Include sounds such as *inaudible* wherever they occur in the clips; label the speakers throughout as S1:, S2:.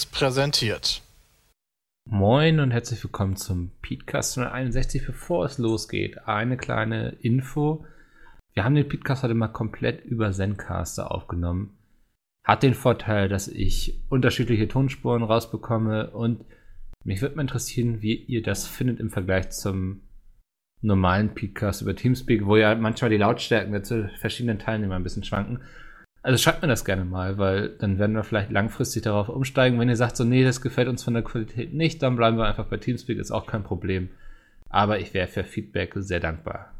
S1: Seriös präsentiert.
S2: Moin und herzlich willkommen zum Podcast 161. Bevor es losgeht, eine kleine Info. Wir haben den Podcast heute mal komplett über Zencaster aufgenommen. Hat den Vorteil, dass ich unterschiedliche Tonspuren rausbekomme und mich würde mal interessieren, wie ihr das findet im Vergleich zum normalen Podcast über Teamspeak, wo ja manchmal die Lautstärken zu verschiedenen Teilnehmern ein bisschen schwanken. Also schreibt mir das gerne mal, weil dann werden wir vielleicht langfristig darauf umsteigen. Wenn ihr sagt, so, nee, das gefällt uns von der Qualität nicht, dann bleiben wir einfach bei Teamspeak, ist auch kein Problem. Aber ich wäre für Feedback sehr dankbar.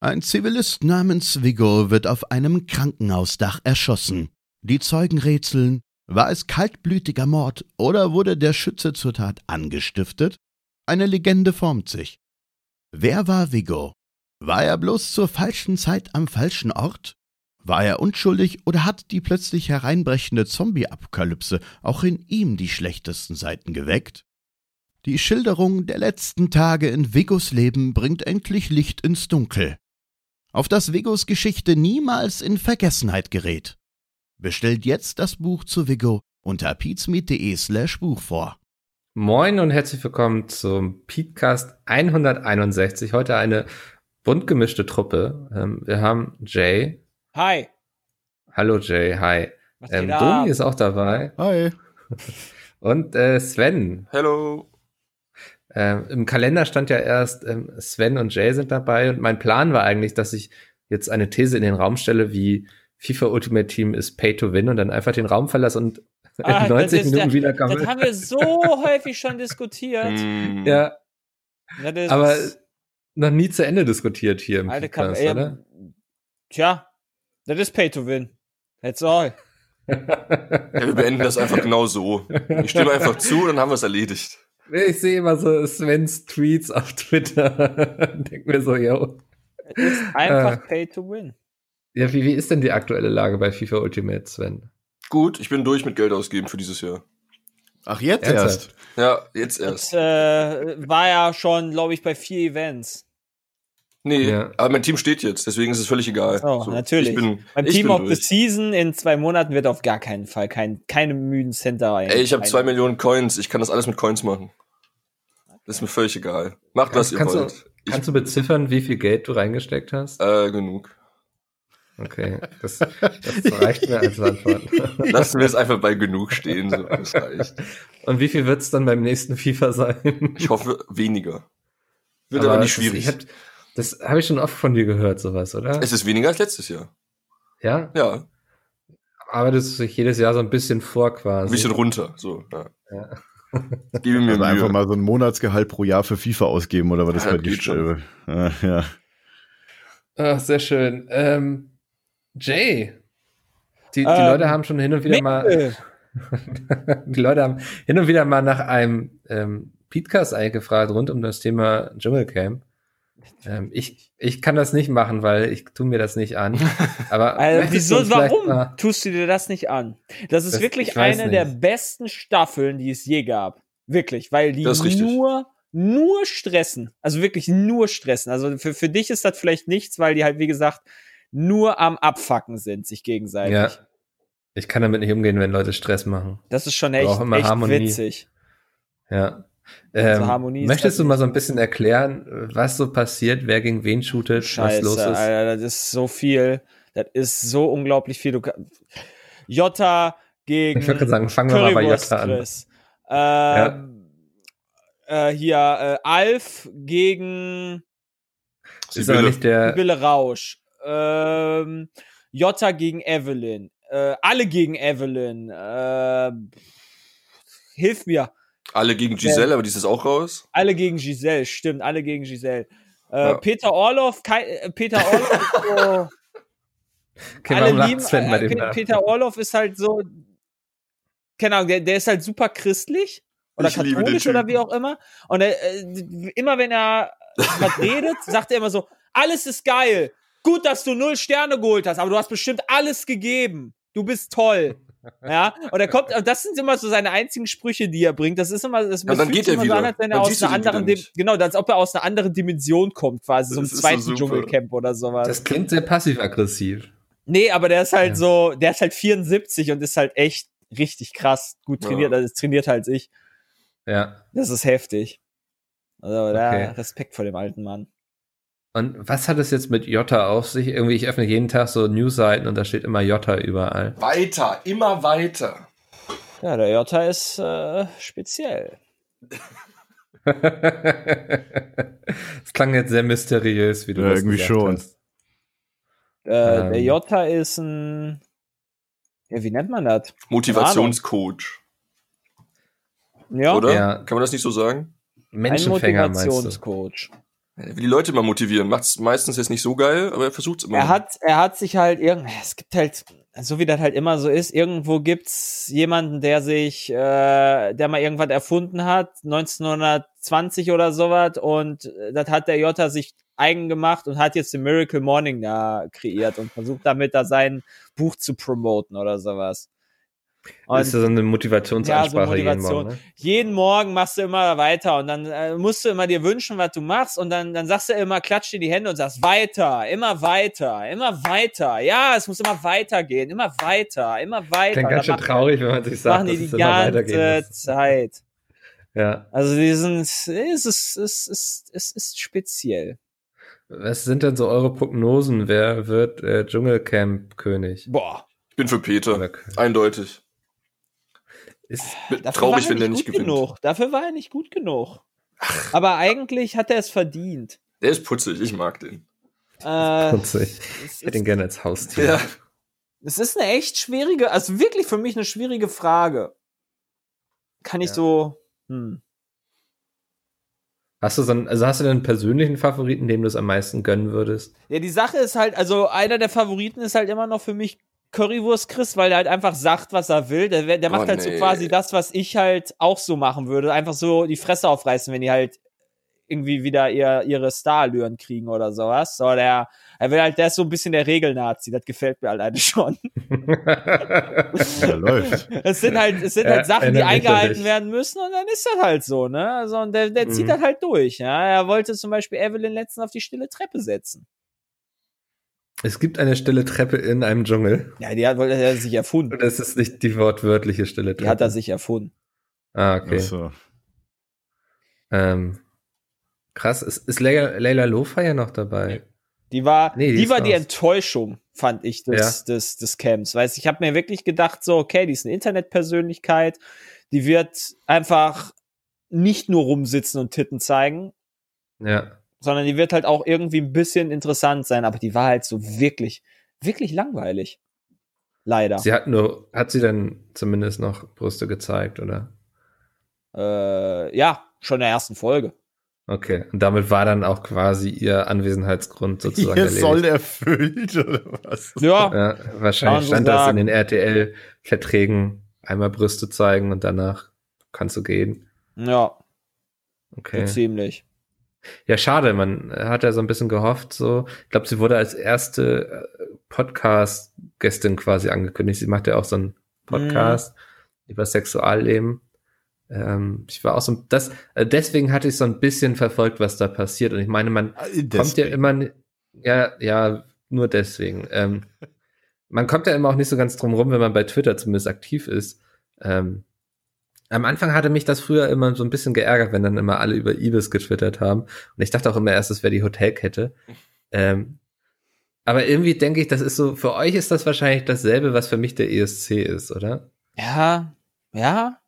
S3: Ein Zivilist namens Vigo wird auf einem Krankenhausdach erschossen. Die Zeugen rätseln, war es kaltblütiger Mord oder wurde der Schütze zur Tat angestiftet? Eine Legende formt sich. Wer war Vigo? War er bloß zur falschen Zeit am falschen Ort? War er unschuldig oder hat die plötzlich hereinbrechende Zombie-Apokalypse auch in ihm die schlechtesten Seiten geweckt? Die Schilderung der letzten Tage in Vigos Leben bringt endlich Licht ins Dunkel. Auf das Vigos Geschichte niemals in Vergessenheit gerät. Bestellt jetzt das Buch zu Vigo unter peatsmeet.de slash Buch vor.
S2: Moin und herzlich willkommen zum Podcast 161. Heute eine bunt gemischte Truppe. Ähm, wir haben Jay.
S4: Hi.
S2: Hallo Jay, hi. Ähm, Domi ist auch dabei.
S3: Hi. *laughs*
S2: Und äh, Sven.
S5: Hello.
S2: Ähm, Im Kalender stand ja erst, ähm, Sven und Jay sind dabei. Und mein Plan war eigentlich, dass ich jetzt eine These in den Raum stelle, wie FIFA Ultimate Team ist Pay to Win und dann einfach den Raum verlasse und
S4: Ah,
S2: 90
S4: das *laughs* ist
S2: Minuten
S4: ja-
S2: wiederkomme.
S4: Das haben wir so *laughs* häufig schon diskutiert.
S5: Hm.
S2: Ja,
S4: Ja,
S2: aber noch nie zu Ende diskutiert hier im
S4: Alter,
S2: Podcast,
S4: ey,
S2: oder?
S4: Tja, das ist Pay to Win. That's all. *laughs*
S5: Ja, wir beenden das einfach genau so. Ich stimme einfach zu, dann haben wir es erledigt.
S2: Ich sehe immer so Svens Tweets auf Twitter. *laughs* Denk mir so, yo.
S4: Es ist einfach
S2: Äh.
S4: Pay to Win.
S2: Ja, wie, wie ist denn die aktuelle Lage bei FIFA Ultimate, Sven?
S5: Gut, ich bin durch mit Geld ausgeben für dieses Jahr.
S3: Ach, jetzt
S2: Ernsthaft?
S3: erst?
S5: Ja, jetzt
S4: Das
S5: erst.
S4: äh, war ja schon, glaube ich, bei vier Events.
S5: Nee,
S2: Ja.
S5: aber mein Team steht jetzt, deswegen ist es völlig egal.
S4: Oh, natürlich.
S5: Ich bin, ich
S4: Team
S5: bin
S4: of the
S5: durch.
S4: Season in zwei Monaten wird auf gar keinen Fall kein, keine müden Center rein.
S5: Ey, ich habe zwei Millionen Coins. Ich kann das alles mit Coins machen. Das ist mir völlig egal. Macht, was ihr
S2: kannst, du,
S5: wollt.
S2: kannst du beziffern, wie viel Geld du reingesteckt hast?
S5: Äh, genug.
S2: Okay, das, das reicht mir als Antwort. *laughs*
S5: Lassen wir es einfach bei genug stehen. So. Das reicht.
S2: Und wie viel wird es dann beim nächsten FIFA sein?
S5: Ich hoffe, weniger. Wird aber, nicht
S2: das ist-
S5: schwierig.
S2: Ich hab, das habe ich schon oft von dir gehört, sowas, oder?
S5: es ist weniger als letztes Jahr.
S2: ja?
S5: Ja,
S2: Arbeitest du dich jedes Jahr so ein bisschen vor
S5: ein
S2: quasi?
S5: bisschen runter. So, ja.
S2: Ja. *laughs*
S5: Gebe mir
S6: Also einfach mal so ein Monatsgehalt pro Jahr für FIFA ausgeben oder was ist
S5: Ja,
S6: bei dir?
S5: geht schon.
S6: Äh, ja.
S2: Ach, sehr schön. Ähm, Jay, die, die
S4: Ähm,
S2: Leute haben schon hin und wieder mal,
S4: Mittel. *laughs*
S2: die Leute haben hin und wieder mal nach einem ähm, Podcast eingefragt rund um das Thema Dschungelcamp. *laughs* Ähm, ich, ich kann das nicht machen, weil ich tu mir das nicht an. Aber *laughs*
S4: Also, wieso, warum
S2: mal-
S4: tust du dir das nicht an? Das ist
S2: Das-
S4: wirklich eine der
S2: nicht.
S4: besten Staffeln, die es je gab. Wirklich, weil die nur, nur stressen. Also wirklich nur stressen. Also für, für dich ist das vielleicht nichts, weil die halt, wie gesagt, nur am Abfacken sind, sich gegenseitig.
S2: Ja. Ich kann damit nicht umgehen, wenn Leute Stress machen.
S4: Das ist schon echt, echt witzig.
S2: Ja. Ähm, möchtest du mal so ein bisschen erklären, was so passiert, wer gegen wen shootet,
S4: Scheiße,
S2: was los ist?
S4: Alter, das ist so viel. Das ist so unglaublich viel. Du Jota gegen
S2: Ich gerade sagen, fangen wir mal bei Jota an.
S4: Currywurst-Chris. Ähm, äh, hier äh, Alf gegen
S2: Ist aber nicht der.
S4: Sibylle Rausch. Ähm, Jota gegen Evelyn. Äh, alle gegen Evelyn. Äh, hilf mir.
S5: Alle gegen Giselle, aber die ist jetzt auch raus.
S4: Alle gegen Giselle, stimmt, alle gegen Giselle. Äh,
S5: Ja.
S4: Peter Orloff, Kai, äh, Peter Orloff ist so, *laughs*
S2: Okay,
S4: alle lieben,
S2: Sven bei
S4: äh,
S2: dem?
S4: Peter Orloff ist halt so, keine Ahnung, der, der ist halt super christlich oder
S5: Ich
S4: katholisch oder wie auch immer. Und er, äh, immer wenn er was *laughs* redet, sagt er immer so, alles ist geil. Gut, dass du null Sterne geholt hast, aber du hast bestimmt alles gegeben. Du bist toll. Ja, und er kommt, und das sind immer so seine einzigen Sprüche, die er bringt. Das ist immer, das,
S5: Ja, dann geht
S4: sich
S5: er
S4: immer so an,
S5: wieder.
S4: als wenn
S5: Dann
S4: er aus einer
S5: wieder
S4: anderen, genau, als ob er aus einer anderen Dimension kommt, quasi, so im
S5: Das so
S4: zweiten
S5: super.
S4: Dschungelcamp oder sowas.
S2: Das klingt sehr passiv-aggressiv.
S4: Nee, aber der ist halt
S2: Ja.
S4: so, der ist halt 74 und ist halt echt, richtig krass gut
S5: Ja.
S4: trainiert, also trainiert als ich.
S2: Ja.
S4: Das ist heftig. Also da
S2: Okay.
S4: Respekt vor dem alten Mann.
S2: Und was hat es jetzt mit Jota auf sich? Irgendwie, ich öffne jeden Tag so Newsseiten und da steht immer Jota überall.
S5: Weiter, immer weiter.
S4: Ja, der Jota ist äh, speziell. *laughs*
S2: das klang jetzt sehr mysteriös, wie du
S6: Ja,
S2: das
S6: irgendwie
S2: gesagt
S6: schon.
S2: hast.
S4: Äh,
S2: Ähm.
S4: Der Jota ist ein, ja, wie nennt man das?
S5: Motivationscoach,
S4: Ja,
S5: oder?
S2: Ja.
S5: Kann man das nicht so sagen?
S4: ein
S2: Menschenfänger meinst du?
S5: Er will die Leute immer motivieren. Macht's meistens jetzt nicht so geil, aber er versucht's immer.
S4: Er hat, er hat sich halt irgend, es gibt halt, so wie das halt immer so ist, irgendwo gibt's jemanden, der sich, äh, der mal irgendwas erfunden hat, 1920 oder sowas, und äh, das hat der Jota sich eigen gemacht und hat jetzt den Miracle Morning da kreiert und versucht damit da sein Buch zu promoten oder sowas. Und
S2: ist so eine Motivationsansprache jeden
S4: Motivation.
S2: Morgen, ne?
S4: jeden Morgen machst du immer weiter und dann äh, musst du immer dir wünschen, was du machst und dann, dann sagst du immer, klatsch dir die Hände und sagst weiter, immer weiter, immer weiter. Ja, es muss immer weitergehen, immer weiter, immer weiter.
S2: Klingt ganz schön traurig, wenn man sich sagt,
S4: machen die
S2: dass
S4: die
S2: es immer weitergehen
S4: ganze. Zeit. *laughs*
S2: Ja.
S4: Also die sind, es ist, es ist, es ist speziell.
S2: Was sind denn so eure Prognosen? Wer wird äh, Dschungelcamp-König?
S4: Boah.
S5: ich bin für Peter. Eindeutig.
S2: Ist,
S5: Bin
S4: Dafür
S5: traurig,
S4: er
S5: wenn der
S4: nicht
S5: gewinnt.
S4: genug. Dafür war er nicht gut genug. Aber eigentlich hat er es verdient.
S5: Der ist putzig, ich mag den.
S4: Äh, *laughs*
S2: putzig. Ich hätte ihn gerne als Haustier.
S5: Ja.
S4: Es ist eine echt schwierige, also wirklich für mich eine schwierige Frage. Kann ich
S2: Ja.
S4: so, hm.
S2: Hast du so einen, also hast du denn einen persönlichen Favoriten, dem du es am meisten gönnen würdest?
S4: Ja, die Sache ist halt, also einer der Favoriten ist halt immer noch für mich Currywurst Chris, weil er halt einfach sagt, was er will. Der, der macht
S5: Oh,
S4: halt so
S5: nee.
S4: quasi das, was ich halt auch so machen würde. Einfach so die Fresse aufreißen, wenn die halt irgendwie wieder ihr, ihre Starallüren kriegen oder sowas. So, der, er will halt, der ist so ein bisschen der Regelnazi. Das gefällt mir alleine *laughs* schon. *laughs*
S6: Ja, läuft.
S4: Es sind halt, es sind
S2: Ja,
S4: halt Sachen, die eingehalten werden müssen und dann ist das halt so, ne? Also, und der, der zieht
S2: Mhm.
S4: das halt durch, ja. Er wollte zum Beispiel Evelyn letztens auf die stille Treppe setzen.
S2: Es gibt eine stille Treppe in einem Dschungel.
S4: Ja, die hat, wollte er sich erfunden.
S2: Und es ist nicht die wortwörtliche stille Treppe.
S4: Die hat er sich erfunden.
S2: Ah, okay.
S6: Ach so.
S2: Ähm, krass. Ist, ist Leila, Leila Lofa ja noch dabei?
S4: Die war,
S2: Nee, die
S4: die, war die. Enttäuschung, fand ich, des, des, des Camps. Weißt ich habe mir wirklich gedacht, so, okay, die ist eine Internetpersönlichkeit, die wird einfach nicht nur rumsitzen und Titten zeigen,
S2: Ja.
S4: Sondern die wird halt auch irgendwie ein bisschen interessant sein, aber die war halt so wirklich, wirklich langweilig. Leider.
S2: Sie hat nur, hat sie dann zumindest noch Brüste gezeigt, oder?
S4: Äh, ja, schon in der ersten Folge.
S2: Okay. Und damit war dann auch quasi ihr Anwesenheitsgrund sozusagen
S6: Hier
S2: erledigt.
S6: soll erfüllt, oder was?
S4: Ja,
S2: Ja, wahrscheinlich
S4: so
S2: stand das in den RTL-Verträgen. Einmal Brüste zeigen und danach kannst du gehen.
S4: ja,
S2: Okay.
S4: so ziemlich.
S2: Ja, schade, man hat ja so ein bisschen gehofft, so. Ich glaube, sie wurde als erste äh, Podcast-Gästin quasi angekündigt. Sie macht ja auch so einen Podcast über Sexualleben. Ähm, ich war auch so, das, äh, deswegen hatte ich so ein bisschen verfolgt, was da passiert. Und ich meine, man kommt ja immer, ja, ja, nur deswegen. Ähm, man kommt ja immer auch nicht so ganz drum rum, wenn man bei Twitter zumindest aktiv ist. Ähm, am Anfang hatte mich das früher immer so ein bisschen geärgert, wenn dann immer alle über Ibis getwittert haben. Und ich dachte auch immer erst, es wäre die Hotelkette. Ähm, aber irgendwie denke ich, das ist so, für euch ist das wahrscheinlich dasselbe, was für mich der ESC ist, oder?
S4: Ja, ja,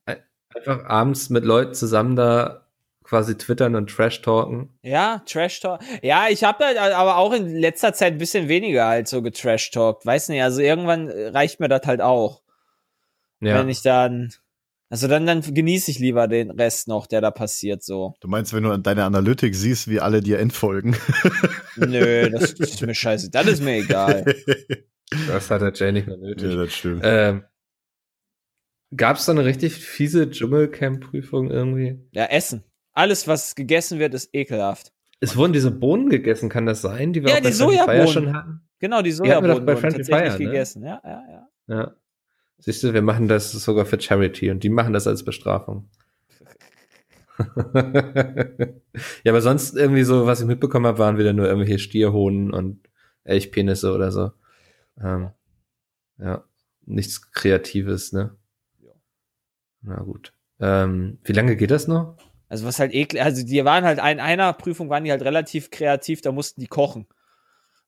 S2: Einfach abends mit Leuten zusammen da quasi twittern und Trash-talken.
S4: Ja, Trash Talk. Ja, ich habe halt aber auch in letzter Zeit ein bisschen weniger halt so getrash talkt. Weiß nicht, also irgendwann reicht mir das halt auch.
S2: Ja.
S4: Wenn ich dann, also dann, dann genieße ich lieber den Rest noch, der da passiert so.
S6: Du meinst, wenn du deine Analytik siehst, wie alle dir entfolgen? *laughs*
S4: Nö, das ist mir scheiße. Das ist mir egal. *laughs*
S2: Das hat der Jay nicht mehr nötig.
S6: ja, das stimmt.
S2: Ähm, Gab es da eine richtig fiese Dschungelcamp-Prüfung irgendwie?
S4: Ja, Essen. Alles, was gegessen wird, ist ekelhaft.
S2: Es wurden diese Bohnen gegessen, kann das sein, die wir
S4: Ja,
S2: auch bei
S4: die
S2: Fire
S4: Sojabohnen.
S2: schon hatten?
S4: Genau, die
S2: Die hatten wir doch
S4: Sojabohnen
S2: bei
S4: wurden
S2: Friendly
S4: tatsächlich
S2: Fire, ne?
S4: gegessen. Ja, ja, ja.
S2: Ja. Siehst du, wir machen das sogar für Charity und die machen das als Bestrafung. *laughs* ja, aber sonst irgendwie so, was ich mitbekommen habe, waren wieder nur irgendwelche Stierhoden und Elchpenisse oder so. Ähm, ja, nichts Kreatives, ne? Na gut. Ähm, wie lange geht das noch?
S4: Also was halt eklig, also die waren halt in einer Prüfung waren die halt relativ kreativ, da mussten die kochen.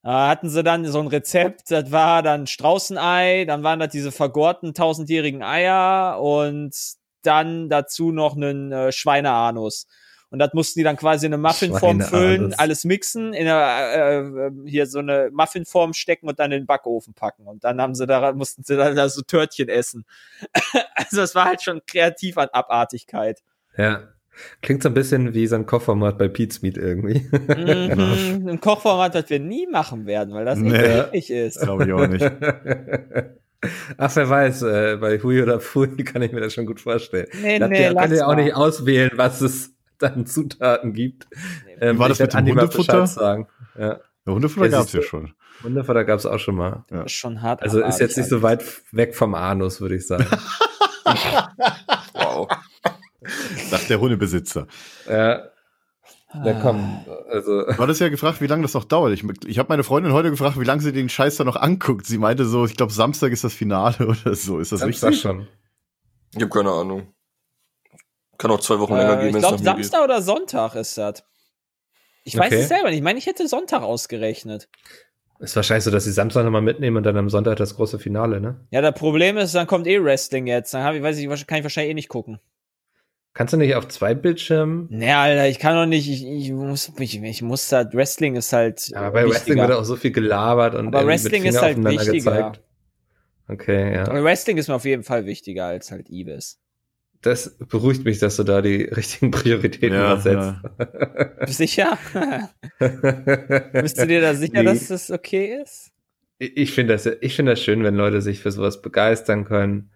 S4: Da hatten sie dann so ein Rezept, das war dann Straußenei, dann waren das diese vergorten tausendjährigen Eier und dann dazu noch einen äh, Schweineanus. Und das mussten die dann quasi in eine Muffinform füllen, alles mixen, in eine, äh, äh, hier so eine Muffinform stecken und dann in den Backofen packen. Und dann haben sie da, mussten sie dann da so Törtchen essen. *laughs* also es war halt schon kreativ an Abartigkeit.
S2: Ja. Klingt so ein bisschen wie so ein Kochformat bei Pete's Meat irgendwie.
S4: Mhm, *laughs* ein Kochformat, das wir nie machen werden, weil das
S6: Nee.
S4: eklig ist.
S6: Glaube ich auch nicht. *laughs*
S2: Ach, wer weiß, äh, bei Hui oder Pfui *laughs* kann ich mir das schon gut vorstellen.
S4: Nee,
S2: Habt
S4: nee,
S2: ihr, könnt ihr auch
S4: mal.
S2: nicht auswählen, was es dann Zutaten gibt. Ähm,
S6: Wie war das mit dem Hundefutter?
S2: Sagen. Ja.
S6: Ja, Hundefutter
S2: Ja,
S6: gab es ja schon.
S2: Hundefutter gab es auch schon mal.
S4: Das ist schon hart.
S2: Also ist jetzt nicht so weit weg vom Anus, würde ich sagen.
S5: Wow.
S6: Sagt der Hundebesitzer.
S2: ja,
S4: Ah.
S2: da komm, also
S6: Du hattest ja gefragt, wie lange das noch dauert. Ich, ich habe meine Freundin heute gefragt, wie lange sie den Scheiß da noch anguckt. Sie meinte so, ich glaube, Samstag ist das Finale *laughs* oder so. Ist das
S2: war
S6: richtig?
S2: schon.
S5: Ich habe keine Ahnung. Kann auch zwei Wochen länger
S4: Äh,
S5: gehen,
S4: ich
S5: wenn es
S4: glaube. Samstag oder Sonntag ist das. Ich weiß
S2: Okay.
S4: es selber nicht. Ich meine, ich hätte Sonntag ausgerechnet.
S2: Ist wahrscheinlich so, dass sie Samstag nochmal mitnehmen und dann am Sonntag das große Finale, ne?
S4: Ja, das Problem ist, dann kommt eh Wrestling jetzt. Dann ich, weiß ich, kann ich wahrscheinlich eh nicht gucken.
S2: Kannst du nicht auf zwei Bildschirmen?
S4: Nee, Alter, ich kann doch nicht, ich, ich muss, ich, ich muss halt, Wrestling ist halt.
S2: Aber bei Wrestling
S4: wichtiger.
S2: wird auch so viel gelabert und
S4: Aber Wrestling
S2: mit
S4: ist halt wichtiger.
S2: Okay, ja.
S4: Aber Wrestling ist mir auf jeden Fall wichtiger als halt Ibis.
S2: Das beruhigt mich, dass du da die *laughs* richtigen Prioritäten
S6: Ja,
S2: ja, setzt.
S4: Bist du sicher? *laughs* Bist du dir da sicher,
S2: Nee.
S4: dass das okay ist?
S2: Ich finde das, ich finde das schön, wenn Leute sich für sowas begeistern können.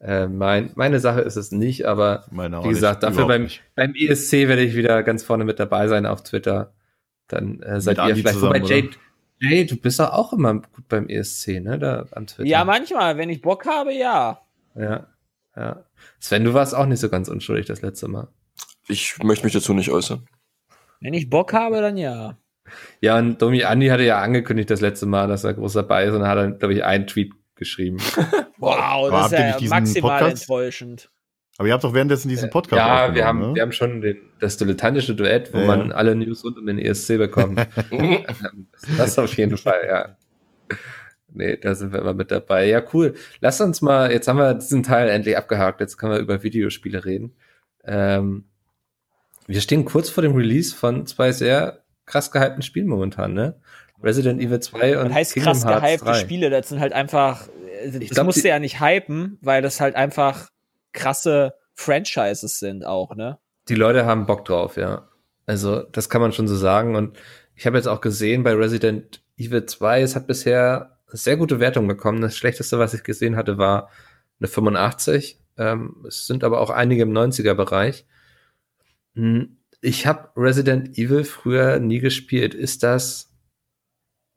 S2: Äh, mein, meine Sache ist es nicht, aber
S6: Meine
S2: wie gesagt,
S6: nicht.
S2: dafür
S6: Überhaupt
S2: beim,
S6: nicht.
S2: beim ESC werde ich wieder ganz vorne mit dabei sein auf Twitter. Dann äh, seid ihr vielleicht.
S6: zusammen,
S2: Wobei Jade, Jade, du bist doch auch immer gut beim ESC, ne? Da am Twitter.
S4: Ja, manchmal, wenn ich Bock habe, ja.
S2: Ja, ja. Sven, du warst auch nicht so ganz unschuldig das letzte Mal.
S5: Ich möchte mich dazu nicht äußern.
S4: Wenn ich Bock habe, dann ja.
S2: Ja, und Domi Andi hatte ja angekündigt das letzte Mal, dass er groß dabei ist und dann hat er, glaube ich, einen Tweet geschrieben. *laughs*
S4: Wow, das ist ja maximal
S6: Podcast?
S4: enttäuschend.
S6: Aber ihr habt doch währenddessen diesen Podcast
S2: ja, wir haben,
S6: ne?
S2: wir haben schon den, das dilettantische Duett, wo
S6: Ja,
S2: man alle News rund um den ESC bekommt. *laughs* *laughs* das auf jeden Fall, ja. Nee, da sind wir immer mit dabei. Ja, cool. Lass uns mal, jetzt haben wir diesen Teil endlich abgehakt, jetzt können wir über Videospiele reden. Ähm, wir stehen kurz vor dem Release von zwei sehr krass gehypten Spielen momentan, ne? Resident Evil 2 und
S4: Das heißt
S2: Kingdom
S4: krass
S2: Hearts
S4: gehypte
S2: 3.
S4: Spiele, das sind halt einfach, äh, das
S2: glaub,
S4: musst du ja nicht hypen, weil das halt einfach krasse Franchises sind auch, ne?
S2: die Leute haben Bock drauf, ja. Also, das kann man schon so sagen. Und ich habe jetzt auch gesehen bei Resident Evil 2, es hat bisher sehr gute Wertungen bekommen. Das schlechteste, was ich gesehen hatte, war eine 85. Ähm, es sind aber auch einige im 90er-Bereich. Hm, Ich habe Resident Evil früher nie gespielt. Ist das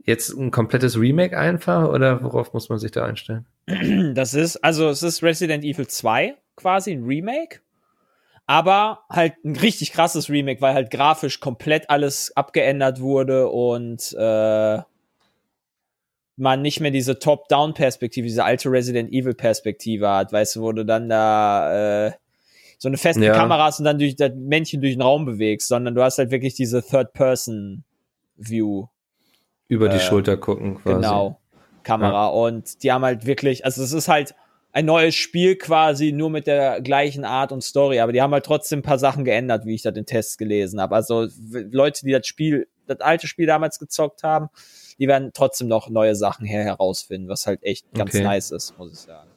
S2: jetzt ein komplettes Remake einfach oder worauf muss man sich da einstellen? *clears throat*
S4: Das ist, also es ist Resident Evil 2 quasi ein Remake, aber halt ein richtig krasses Remake, weil halt grafisch komplett alles abgeändert wurde und äh, man nicht mehr diese Top-Down-Perspektive, diese alte Resident Evil-Perspektive hat, weißt du, wo du dann da äh, so eine feste
S2: Ja.
S4: Kamera hast und dann durch das Männchen durch den Raum bewegst, sondern du hast halt wirklich diese Third-Person-View.
S2: Über die
S4: Äh,
S2: Schulter gucken quasi.
S4: Genau. Kamera. Und die haben halt wirklich, also es ist halt ein neues Spiel quasi, nur mit der gleichen Art und Story, aber die haben halt trotzdem ein paar Sachen geändert, wie ich das in Tests gelesen habe. Also Leute, die das Spiel, das alte Spiel damals gezockt haben, die werden trotzdem noch neue Sachen her herausfinden, was halt echt ganz
S2: Okay.
S4: nice ist, muss ich sagen.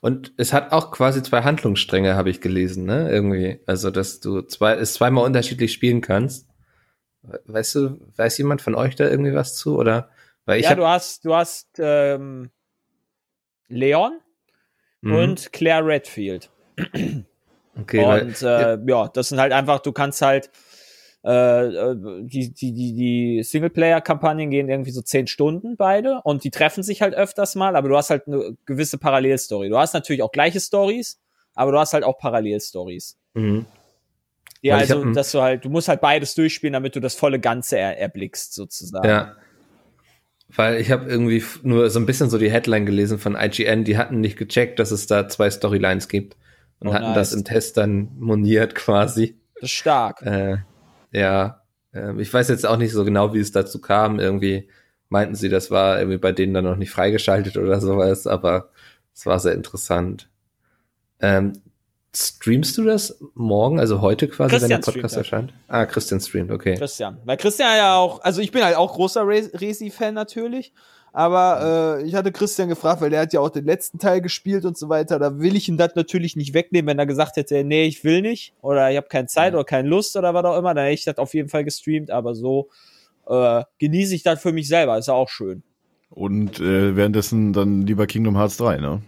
S2: Und es hat auch quasi zwei Handlungsstränge, habe ich gelesen, ne? Irgendwie. Also, dass du zwei, es zweimal unterschiedlich spielen kannst. Weißt du, weiß jemand von euch da irgendwie was zu? Oder? Weil ich
S4: ja,
S2: hab,
S4: du hast, du hast ähm, Leon
S2: Mhm.
S4: und Claire Redfield.
S2: okay, weil,
S4: Und äh, ja, das sind halt einfach, du kannst halt äh, äh, die, die, die, die Singleplayer-Kampagnen gehen irgendwie so zehn Stunden beide und die treffen sich halt öfters mal, aber du hast halt eine gewisse Parallelstory. Du hast natürlich auch gleiche Stories, aber du hast halt auch Parallelstories.
S2: mhm.
S4: Ja,
S2: Weil
S4: also, dass du halt, du musst halt beides durchspielen, damit du das volle Ganze er, erblickst, sozusagen.
S2: ja. Weil ich habe irgendwie nur so ein bisschen so die Headline gelesen von IGN, die hatten nicht gecheckt, dass es da zwei Storylines gibt. und
S4: Oh,
S2: hatten
S4: nice.
S2: das im Test dann moniert quasi.
S4: Das ist stark.
S2: Äh, ja, ähm, ich weiß jetzt auch nicht so genau, wie es dazu kam. Irgendwie meinten sie, das war irgendwie bei denen dann noch nicht freigeschaltet oder sowas, aber es war sehr interessant. Ähm, streamst du das morgen, also heute quasi, wenn der
S4: Christian
S2: Podcast erscheint? Ah, Christian streamt, okay.
S4: Christian. Weil Christian ja auch, also ich bin halt auch großer Re- Resi-Fan natürlich. Aber äh, ich hatte Christian gefragt, weil der hat ja auch den letzten Teil gespielt und so weiter. Da will ich ihm das natürlich nicht wegnehmen, wenn er gesagt hätte, nee, ich will nicht oder ich habe keine Zeit oder keine Lust oder was auch immer. Dann hätte ich das auf jeden Fall gestreamt. Aber so äh, genieße ich das für mich selber. Ist ja auch schön.
S6: Und äh, währenddessen dann lieber Kingdom Hearts 3, ne?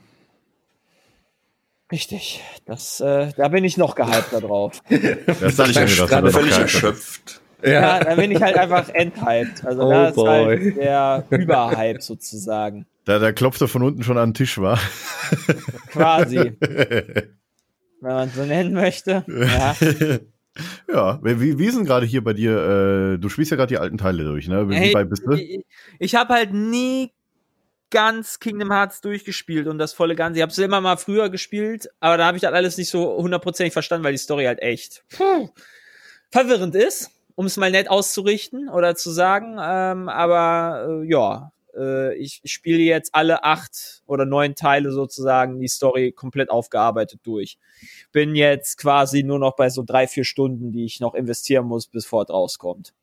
S4: Richtig. Das, äh, da bin ich noch gehypt da drauf. *laughs*
S6: Das sag ich ja,
S2: Gerade
S6: das
S5: Völlig erschöpft.
S4: Ja, da bin ich halt einfach enthyped. Also
S2: Oh
S4: da ist
S2: boy.
S4: halt der Überhype sozusagen.
S6: Da, da klopft er von unten schon an den Tisch, war.
S4: Quasi. *laughs* wenn man so nennen möchte. Ja. *laughs*
S6: ja, wie, wie ist denn gerade hier bei dir? Äh, du spielst ja gerade die alten Teile durch, ne? Wie
S4: Hey,
S6: weit bist du?
S4: Ich, ich habe halt nie ganz Kingdom Hearts durchgespielt und das volle Ganze. Ich habe es immer mal früher gespielt, aber da habe ich das alles nicht so hundertprozentig verstanden, weil die Story halt echt puh, verwirrend ist, um es mal nett auszurichten oder zu sagen. Ähm, aber äh, ja, äh, ich, ich spiele jetzt alle acht oder neun Teile sozusagen die Story komplett aufgearbeitet durch. Bin jetzt quasi nur noch bei so drei, vier Stunden, die ich noch investieren muss, bis Fort rauskommt.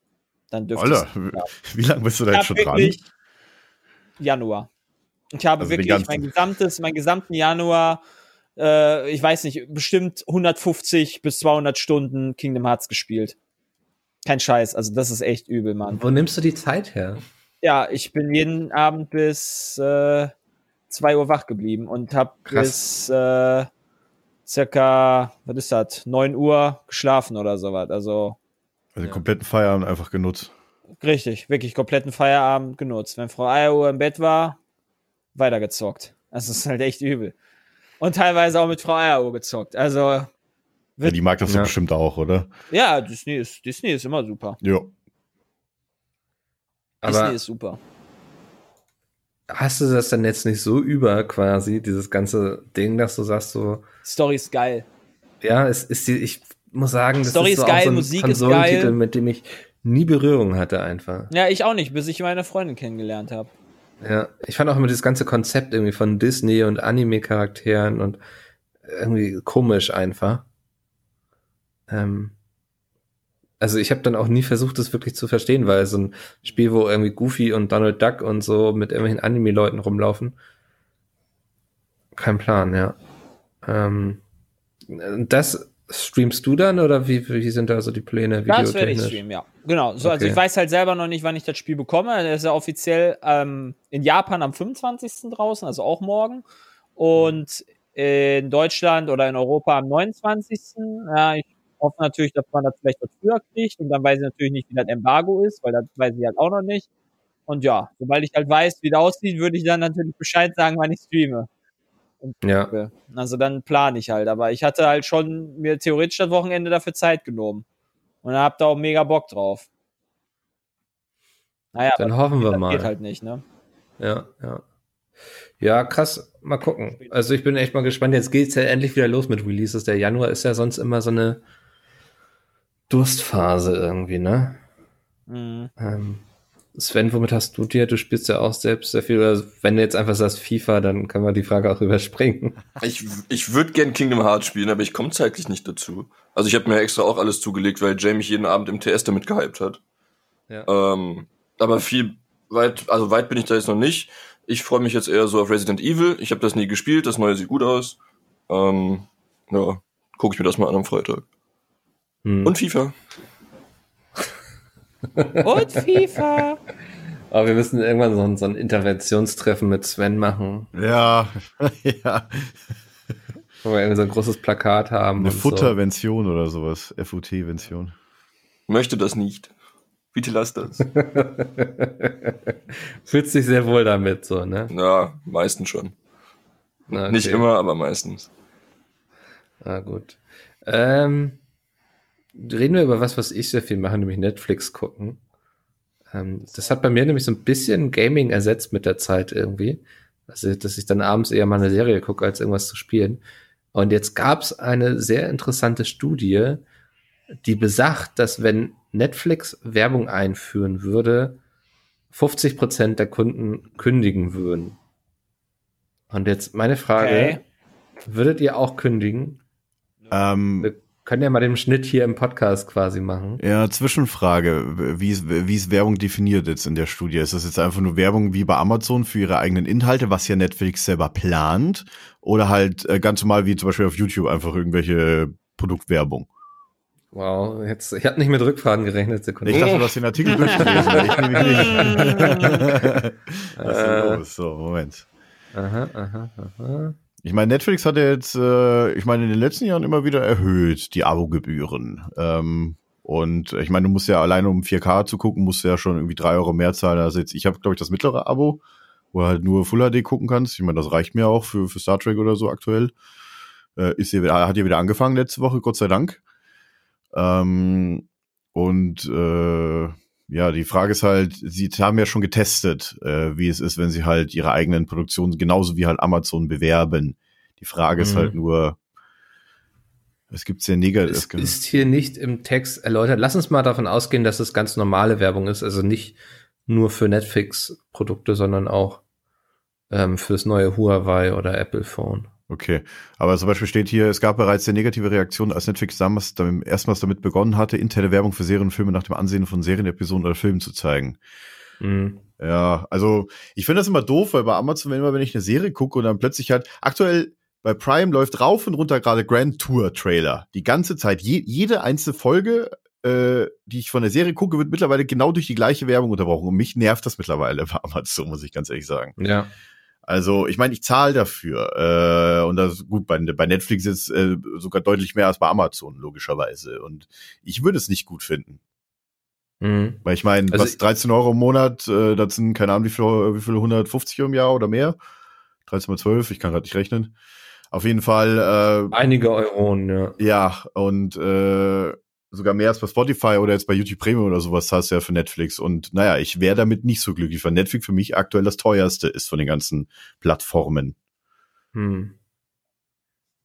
S4: Dann dürfte
S6: Alter, wie lange bist du da jetzt schon dran?
S4: Januar. Ich habe
S6: Also
S4: wirklich mein gesamtes, mein gesamten Januar, äh, ich weiß nicht, bestimmt 150 bis 200 Stunden Kingdom Hearts gespielt. Kein Scheiß, also das ist echt übel, Mann.
S2: Wo nimmst du die Zeit her?
S4: Ja, ich bin jeden Abend bis äh, 2 Uhr wach geblieben und habe bis äh, circa, was ist das, 9 Uhr geschlafen oder sowas. Also
S6: Also den kompletten Feierabend einfach genutzt.
S4: Richtig, wirklich kompletten Feierabend genutzt. Wenn Frau Eieruhr im Bett war, weitergezockt. Das ist halt echt übel. Und teilweise auch mit Frau Eieruhr gezockt. Also,
S6: Ja, die mag das
S2: Ja.
S6: bestimmt auch, oder?
S4: ja, Disney ist, Disney ist immer super.
S6: Ja.
S4: Disney
S2: Aber
S4: ist super.
S2: hast du das dann jetzt nicht so über quasi, dieses ganze Ding, dass du sagst so,
S4: Story ist geil.
S2: ja, es ist die, ich muss sagen, das
S4: Story
S2: ist, so
S4: ist
S2: auch
S4: geil,
S2: so ein
S4: Musik ist geil.
S2: mit dem ich nie Berührung hatte einfach.
S4: Ja, ich auch nicht, bis ich meine Freundin kennengelernt habe.
S2: Ja, ich fand auch immer dieses ganze Konzept irgendwie von Disney und Anime-Charakteren und irgendwie komisch einfach. Ähm, also ich habe dann auch nie versucht, das wirklich zu verstehen, weil so ein Spiel, wo irgendwie Goofy und Donald Duck und so mit irgendwelchen Anime-Leuten rumlaufen, kein Plan, ja. Ähm, das streamst du dann oder wie, wie sind da so die Pläne?
S4: Das werde ich streamen, ja. Genau. So, Also
S2: Okay.
S4: ich weiß halt selber noch nicht, wann ich das Spiel bekomme. Das ist ja offiziell ähm, in Japan am 25. draußen, also auch morgen. Und in Deutschland oder in Europa am 29. Ja, ich hoffe natürlich, dass man das vielleicht was früher kriegt. Und dann weiß ich natürlich nicht, wie das Embargo ist, weil das weiß ich halt auch noch nicht. Und ja, sobald ich halt weiß, wie das aussieht, würde ich dann natürlich Bescheid sagen, wann ich streame.
S2: Ja,
S4: Also dann plane ich halt. Aber ich hatte halt schon mir theoretisch das Wochenende dafür Zeit genommen. Und hab da auch mega Bock drauf. Naja,
S2: dann hoffen wir
S4: das
S2: mal.
S4: geht halt nicht, ne?
S2: Ja, ja. Ja, krass. Mal gucken. Also ich bin echt mal gespannt. Jetzt geht's ja endlich wieder los mit Releases. Der Januar ist ja sonst immer so eine Durstphase irgendwie, ne?
S4: Mhm.
S2: Ähm, Sven, womit hast du dir? Du spielst ja auch selbst sehr viel. Oder wenn du jetzt einfach sagst FIFA, dann können wir die Frage auch *laughs* überspringen.
S5: Ich, ich würde gern Kingdom Hearts spielen, aber ich komme zeitlich nicht dazu. Also ich habe mir extra auch alles zugelegt, weil Jay mich jeden Abend im TS damit gehypt hat.
S2: Ja.
S5: Ähm, aber viel weit, also weit bin ich da jetzt noch nicht. Ich freue mich jetzt eher so auf Resident Evil. Ich habe das nie gespielt, das neue sieht gut aus. Ähm, ja, gucke ich mir das mal an am Freitag.
S2: Hm.
S5: Und FIFA.
S4: Und FIFA.
S2: Aber wir müssen irgendwann so ein, so ein Interventionstreffen mit Sven machen,
S6: Ja, *laughs* ja.
S2: wo wir irgendwie so ein großes Plakat haben.
S6: Eine
S2: und so.
S6: Futtervention oder sowas. FUT-Vention.
S5: Möchte das nicht. Bitte lass das. *laughs*
S2: Fühlt sich sehr wohl damit, so, ne?
S5: ja, meistens schon.
S2: Na, okay.
S5: Nicht immer, aber meistens.
S2: Ah, gut. Ähm, reden wir über was, was ich sehr viel mache, nämlich Netflix gucken. Ähm, das hat bei mir nämlich so ein bisschen Gaming ersetzt mit der Zeit irgendwie. Also, dass ich dann abends eher mal eine Serie gucke, als irgendwas zu spielen. Und jetzt gab es eine sehr interessante Studie, die besagt, dass wenn Netflix Werbung einführen würde, 50 Prozent der Kunden kündigen würden. Und jetzt meine Frage,
S4: Okay.
S2: würdet ihr auch kündigen?
S6: Ähm,
S2: können ja mal den Schnitt hier im Podcast quasi machen.
S6: ja, Zwischenfrage. Wie ist, wie ist Werbung definiert jetzt in der Studie? Ist das jetzt einfach nur Werbung wie bei Amazon für ihre eigenen Inhalte, was ja Netflix selber plant? Oder halt äh, ganz normal wie zum Beispiel auf YouTube einfach irgendwelche Produktwerbung?
S2: Wow, jetzt, ich habe nicht mit Rückfragen gerechnet, Sekunde.
S6: Ich dachte, du hast den Artikel *laughs* durchgelesen. ich nicht. *laughs* Was ist denn los? So, Moment.
S2: Aha, aha, aha.
S6: Ich meine, Netflix hat ja jetzt, äh, ich meine, in den letzten Jahren immer wieder erhöht, die Abogebühren. Ähm, und ich meine, du musst ja alleine um 4K zu gucken, musst du ja schon irgendwie drei Euro mehr zahlen. Also jetzt, ich habe, glaube ich, das mittlere Abo, wo du halt nur Full HD gucken kannst. Ich meine, das reicht mir auch für, für Star Trek oder so aktuell. Äh, ist hier, hat ja wieder angefangen letzte Woche, Gott sei Dank. Ähm, und äh, ja, die Frage ist halt, sie haben ja schon getestet, äh, wie es ist, wenn sie halt ihre eigenen Produktionen genauso wie halt Amazon bewerben. Die Frage ist
S2: Mhm.
S6: halt nur, es gibt sehr negativ.
S2: Es ist hier nicht im Text erläutert. Lass uns mal davon ausgehen, dass es ganz normale Werbung ist, also nicht nur für Netflix-Produkte, sondern auch ähm, fürs neue Huawei oder Apple Phone.
S6: Okay, aber zum Beispiel steht hier, es gab bereits sehr negative Reaktionen, als Netflix damals damit, erstmals damit begonnen hatte, interne Werbung für Serien und Filme nach dem Ansehen von Serienepisoden oder Filmen zu zeigen.
S2: Mhm.
S6: Ja, also ich finde das immer doof, weil bei Amazon, wenn immer, wenn ich eine Serie gucke und dann plötzlich halt, aktuell bei Prime läuft rauf und runter gerade Grand Tour Trailer. Die ganze Zeit, je, jede einzelne Folge, äh, die ich von der Serie gucke, wird mittlerweile genau durch die gleiche Werbung unterbrochen. Und mich nervt das mittlerweile bei Amazon, muss ich ganz ehrlich sagen.
S2: Ja.
S6: Also, ich meine, ich zahle dafür. Äh, und das gut, bei, bei Netflix ist äh, sogar deutlich mehr als bei Amazon, logischerweise. Und ich würde es nicht gut finden.
S2: Mhm.
S6: Weil ich meine,
S2: Also
S6: was 13 Euro im Monat, äh, das sind, keine Ahnung, wie viel, wie viel 150 im Jahr oder mehr? 13 mal 12, ich kann gerade nicht rechnen. Auf jeden Fall,
S2: Einige Euronen, ja.
S6: äh, ja, und äh, sogar mehr als bei Spotify oder jetzt bei YouTube Premium oder sowas hast du ja für Netflix. Und naja, ich wäre damit nicht so glücklich, weil Netflix für mich aktuell das teuerste ist von den ganzen Plattformen.
S2: Hm.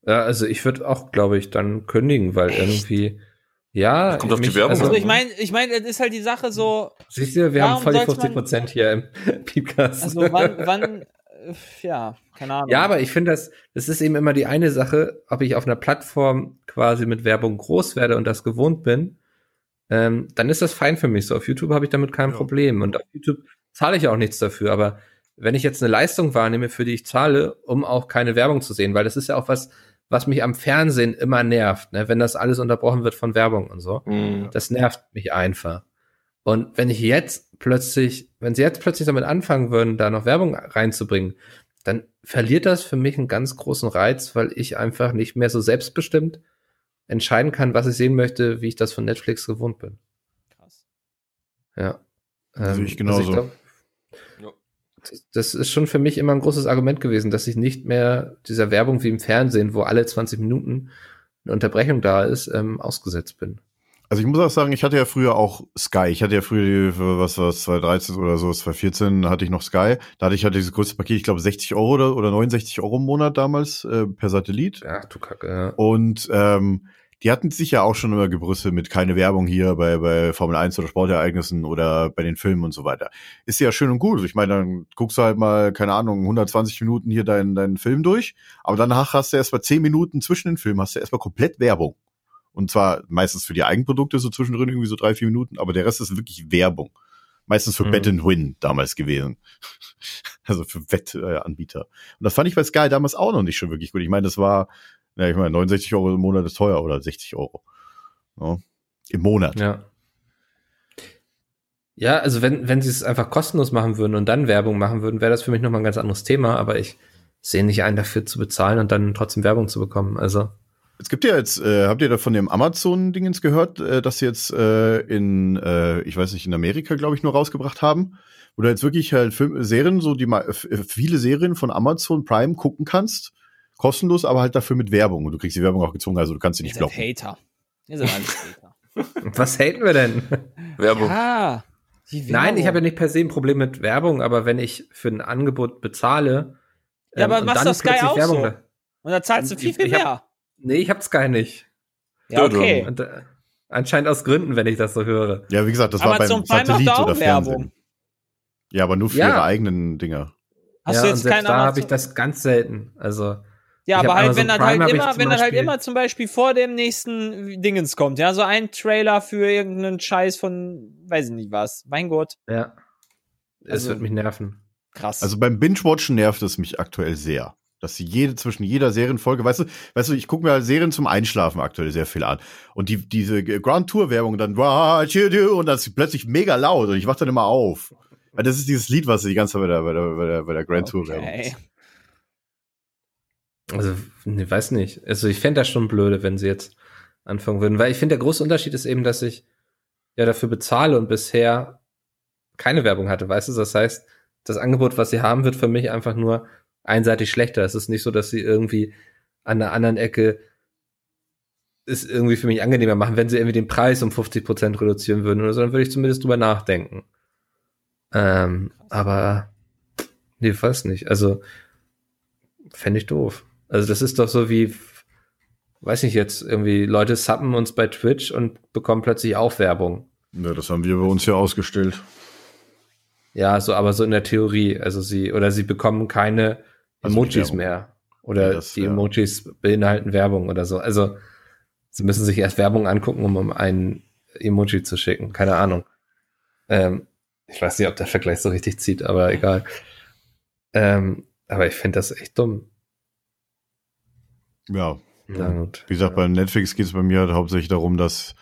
S2: Ja, also ich würde auch, glaube ich, dann kündigen, weil irgendwie, ja.
S5: Kommt auf die Werbung
S4: Also
S5: an.
S4: ich meine, ich meine, das ist halt die Sache so,
S2: siehst du, wir haben voll die
S4: sollte
S2: 50 Prozent hier im *laughs* Podcast.
S4: also wann, wann, ja, keine Ahnung.
S2: Ja, aber ich finde, das, das ist eben immer die eine Sache, ob ich auf einer Plattform quasi mit Werbung groß werde und das gewohnt bin, ähm, dann ist das fein für mich. So auf YouTube habe ich damit kein
S6: Ja.
S2: Problem. Und auf YouTube zahle ich auch nichts dafür. Aber wenn ich jetzt eine Leistung wahrnehme, für die ich zahle, um auch keine Werbung zu sehen, weil das ist ja auch was, was mich am Fernsehen immer nervt, ne? wenn das alles unterbrochen wird von Werbung und so.
S5: Mhm.
S2: Das nervt mich einfach. Und wenn ich jetzt plötzlich, wenn sie jetzt plötzlich damit anfangen würden, da noch Werbung reinzubringen, dann verliert das für mich einen ganz großen Reiz, weil ich einfach nicht mehr so selbstbestimmt entscheiden kann, was ich sehen möchte, wie ich das von Netflix gewohnt bin.
S4: Krass.
S2: Ja.
S6: Sehe ich genauso.
S2: glaub,
S5: Ja.
S2: das- das ist schon für mich immer ein großes Argument gewesen, dass ich nicht mehr dieser Werbung wie im Fernsehen, wo alle 20 Minuten eine Unterbrechung da ist, ähm, ausgesetzt bin.
S6: Also ich muss auch sagen, ich hatte ja früher auch Sky. Ich hatte ja früher, die, was war es, 2013 oder so, 2014 hatte ich noch Sky. Da hatte ich halt dieses größte Paket, ich glaube 60 Euro oder, oder 69 Euro im Monat damals äh, per Satellit.
S2: Ja, du Kacke. Ja.
S6: Und ähm, die hatten sich ja auch schon immer gebrüstet mit keine Werbung hier bei, bei Formel 1 oder Sportereignissen oder bei den Filmen und so weiter. Ist ja schön und gut. Ich meine, dann guckst du halt mal, keine Ahnung, 120 Minuten hier deinen, deinen Film durch, aber danach hast du erst mal 10 Minuten zwischen den Filmen, hast du erstmal komplett Werbung. Und zwar meistens für die Eigenprodukte so zwischendrin irgendwie so drei, vier Minuten, aber der Rest ist wirklich Werbung. Meistens für
S2: Mhm.
S6: Bet and Win damals gewesen. *laughs* Also für Wettanbieter. Und das fand ich bei Sky damals auch noch nicht schon wirklich gut. Ich meine, das war, ja, ich meine, 69 Euro im Monat ist teuer oder 60 Euro. Ja, Im Monat.
S2: Ja. Ja, also wenn, wenn sie es einfach kostenlos machen würden und dann Werbung machen würden, wäre das für mich nochmal ein ganz anderes Thema, aber ich sehe nicht ein, dafür zu bezahlen und dann trotzdem Werbung zu bekommen. Also,
S6: Es gibt ja jetzt, äh, habt ihr da von dem Amazon-Dingens gehört, äh, dass sie jetzt äh, in, äh, ich weiß nicht, in Amerika, glaube ich, nur rausgebracht haben? Wo du jetzt wirklich halt Film, Serien, so die ma- f- viele Serien von Amazon Prime gucken kannst. Kostenlos, aber halt dafür mit Werbung. Und du kriegst die Werbung auch gezwungen, also du kannst sie nicht blocken.
S4: Hater. Ihr seid alles Hater. *laughs*
S2: was haten wir denn?
S5: Werbung.
S4: Ja. die
S2: Nein,
S4: Werbung.
S2: ich habe ja nicht per se ein Problem mit Werbung, aber wenn ich für ein Angebot bezahle,
S4: Ja, aber
S2: und
S4: machst
S2: dann
S4: doch Sky auch so.
S2: da-
S4: Und da zahlst du viel,
S2: Ich-
S4: viel
S2: ich hab-
S4: mehr.
S2: Nee, ich hab Sky nicht.
S4: Ja, okay.
S2: Und, äh, anscheinend aus Gründen, wenn ich das so höre.
S6: Ja, wie gesagt, das war
S4: Amazon
S6: beim Satellit oder
S4: Werbung.
S6: Fernsehen. Ja, aber nur für
S2: Ja.
S6: ihre eigenen Dinger.
S4: Hast
S2: ja,
S4: du
S2: und
S4: jetzt
S2: selbst
S4: keinen
S2: da habe ich das ganz selten. Also,
S4: Ja, aber halt,
S2: Amazon
S4: wenn das halt immer,
S2: zum
S4: wenn das halt
S2: Beispiel-
S4: immer zum Beispiel vor dem nächsten Dingens kommt, ja, so ein Trailer für irgendeinen Scheiß von, weiß ich nicht was. Mein Gott,
S2: ja. Es
S4: Also-
S2: wird mich nerven.
S4: krass.
S6: Also beim Binge-Watchen nervt es mich aktuell sehr. Dass sie jede, zwischen jeder Serienfolge, weißt du, weißt du, ich gucke mir Serien zum Einschlafen aktuell sehr viel an. Und die, diese Grand Tour-Werbung dann, und das ist plötzlich mega laut und ich wach dann immer auf. Weil das ist dieses Lied, was sie die ganze Zeit bei der, bei der, bei der, bei der Grand Tour-Werbung
S4: okay.
S6: ist.
S2: Also, nee, weiß nicht. Also, ich fände das schon blöde, wenn sie jetzt anfangen würden. Weil ich finde, der große Unterschied ist eben, dass ich ja dafür bezahle und bisher keine Werbung hatte, weißt du? Das heißt, das Angebot, was sie haben, wird für mich einfach nur einseitig schlechter. Es ist nicht so, dass sie irgendwie an der anderen Ecke es irgendwie für mich angenehmer machen, wenn sie irgendwie den Preis um 50% reduzieren würden oder so, dann würde ich zumindest drüber nachdenken. Ähm, aber nee, weiß nicht. Also fände ich doof. Also das ist doch so wie, weiß nicht jetzt, irgendwie Leute suppen uns bei Twitch und bekommen plötzlich auch Werbung.
S6: Ja, das haben wir bei uns ja ausgestellt.
S2: Ja, so, aber so in der Theorie. Also sie, oder sie bekommen keine Emojis
S6: Werbung.
S2: mehr. Oder
S6: Ja, das
S2: die Emojis beinhalten Werbung oder so. Also sie müssen sich erst Werbung angucken, um, ein Emoji zu schicken. Keine Ahnung. Ähm, ich weiß nicht, ob der Vergleich so richtig zieht, aber egal. Ähm, aber ich finde das echt dumm.
S6: Ja. Wie gesagt, bei Netflix geht es bei mir halt hauptsächlich darum, dass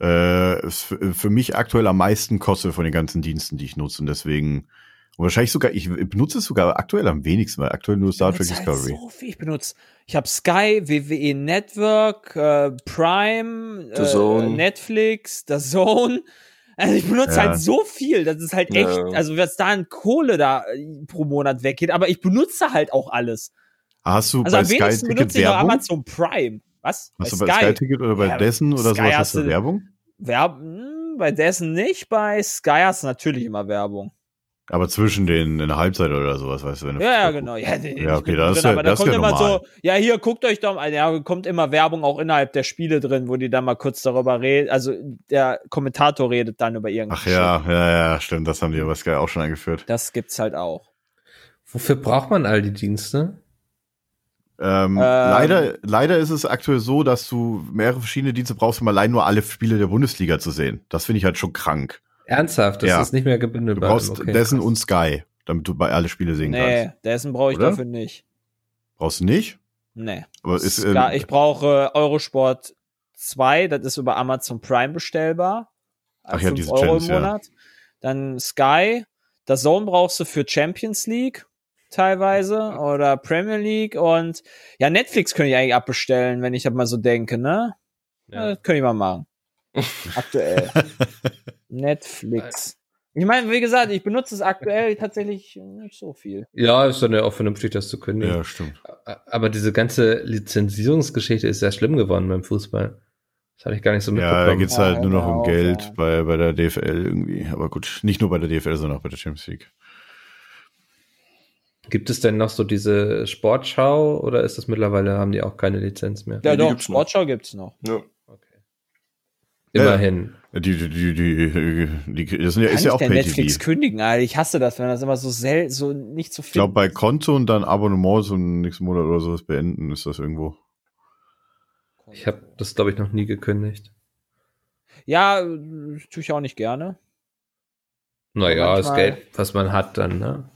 S6: äh, es für für mich aktuell am meisten kostet von den ganzen Diensten, die ich nutze. Und deswegen, und wahrscheinlich sogar, ich benutze es sogar aktuell am wenigsten, weil aktuell nur Star Trek
S4: halt
S6: Discovery.
S4: so viel. Ich benutze, ich habe Sky, WWE Network, äh, Prime,
S5: The
S4: äh. Netflix, The Zone. Also ich benutze
S6: Ja.
S4: halt so viel, das ist halt echt,
S5: Ja.
S4: also was da an Kohle da äh, pro Monat weggeht, aber ich benutze halt auch alles.
S6: Hast du
S4: Also
S6: bei
S4: am
S6: Sky
S4: wenigsten
S6: Ticket
S4: benutze ich noch
S6: Werbung?
S4: Amazon Prime. Was?
S6: Hast du bei Sky Ticket oder bei
S4: Ja,
S6: Dessen oder
S4: Sky
S6: sowas
S4: hast
S6: du Werbung?
S4: Werb hm, bei dessen nicht, bei Sky hast du natürlich immer Werbung.
S6: Aber zwischen den in der Halbzeit oder sowas, weißt du, wenn du
S4: Ja, ja, genau. Ja,
S6: Ja, okay, das ist ja-
S4: aber da
S6: das
S4: kommt
S6: ja
S4: immer
S6: normal.
S4: so, ja, hier, guckt euch doch mal, ja, kommt immer Werbung auch innerhalb der Spiele drin, wo die dann mal kurz darüber reden, also der Kommentator redet dann über irgendwas.
S6: Ach ja, ja, ja, stimmt, das haben die bei Sky auch schon eingeführt.
S4: Das gibt's halt auch.
S2: Wofür braucht man all die Dienste?
S6: Ähm, leider, leider ist es aktuell so, dass du mehrere verschiedene Dienste brauchst, um allein nur alle Spiele der Bundesliga zu sehen. Das finde ich halt schon krank.
S2: Ernsthaft, das
S6: Ja.
S2: ist nicht mehr
S6: Du
S2: gebündelbar.
S6: brauchst
S2: Okay,
S6: Dessen
S2: krass.
S6: und Sky, damit du bei alle Spiele sehen
S4: Nee,
S6: kannst.
S4: dessen brauche ich
S6: Oder?
S4: dafür nicht.
S6: Brauchst du nicht?
S4: Nee.
S6: Aber ist,
S4: Sky,
S6: ähm,
S4: ich brauche Eurosport 2, das ist über Amazon Prime bestellbar.
S6: Ach ja, diese
S4: Euro
S6: Channels,
S4: im
S6: ja.
S4: Monat. Dann Sky, das Zone brauchst du für Champions League teilweise oder Premier League und ja, Netflix könnte ich eigentlich abbestellen, wenn ich das mal so denke, ne? Ja.
S2: Ja.
S4: Das könnte ich mal machen. Aktuell. *laughs* Netflix. Ich meine, wie gesagt, ich benutze es aktuell tatsächlich nicht so viel.
S2: Ja, ist dann ja auch vernünftig, das zu kündigen.
S6: ja, stimmt.
S2: Aber diese ganze Lizenzierungsgeschichte ist sehr schlimm geworden beim Fußball. Das hatte ich gar nicht so
S6: Ja, da
S2: mitbekommen.
S6: geht's
S4: Ja,
S6: halt nur noch
S4: hör
S6: um Geld
S4: ja.
S6: bei, bei der DFL irgendwie. Aber gut, nicht nur bei der DFL, sondern auch bei der Champions League.
S2: Gibt es denn noch so diese Sportschau oder ist das mittlerweile, haben die auch keine Lizenz mehr?
S4: Ja,
S5: die
S4: doch,
S5: gibt's noch.
S4: Sportschau gibt's noch.
S5: Ja.
S2: Okay. Immerhin.
S6: Die, die, die, die, die, die das sind ja,
S4: Kann
S6: ist ja
S4: ich
S6: auch pay
S4: Netflix kündigen, Alter? Ich hasse das, wenn das immer so sel so nicht so
S6: Ich
S4: viel.
S6: glaube, bei Konto und dann Abonnement so nächsten Monat oder sowas beenden, ist das irgendwo.
S2: Ich habe das, glaube ich, noch nie gekündigt.
S4: Ja, tue ich auch nicht gerne.
S2: Naja, das
S4: Manchmal-
S2: Geld, was man hat, dann, ne?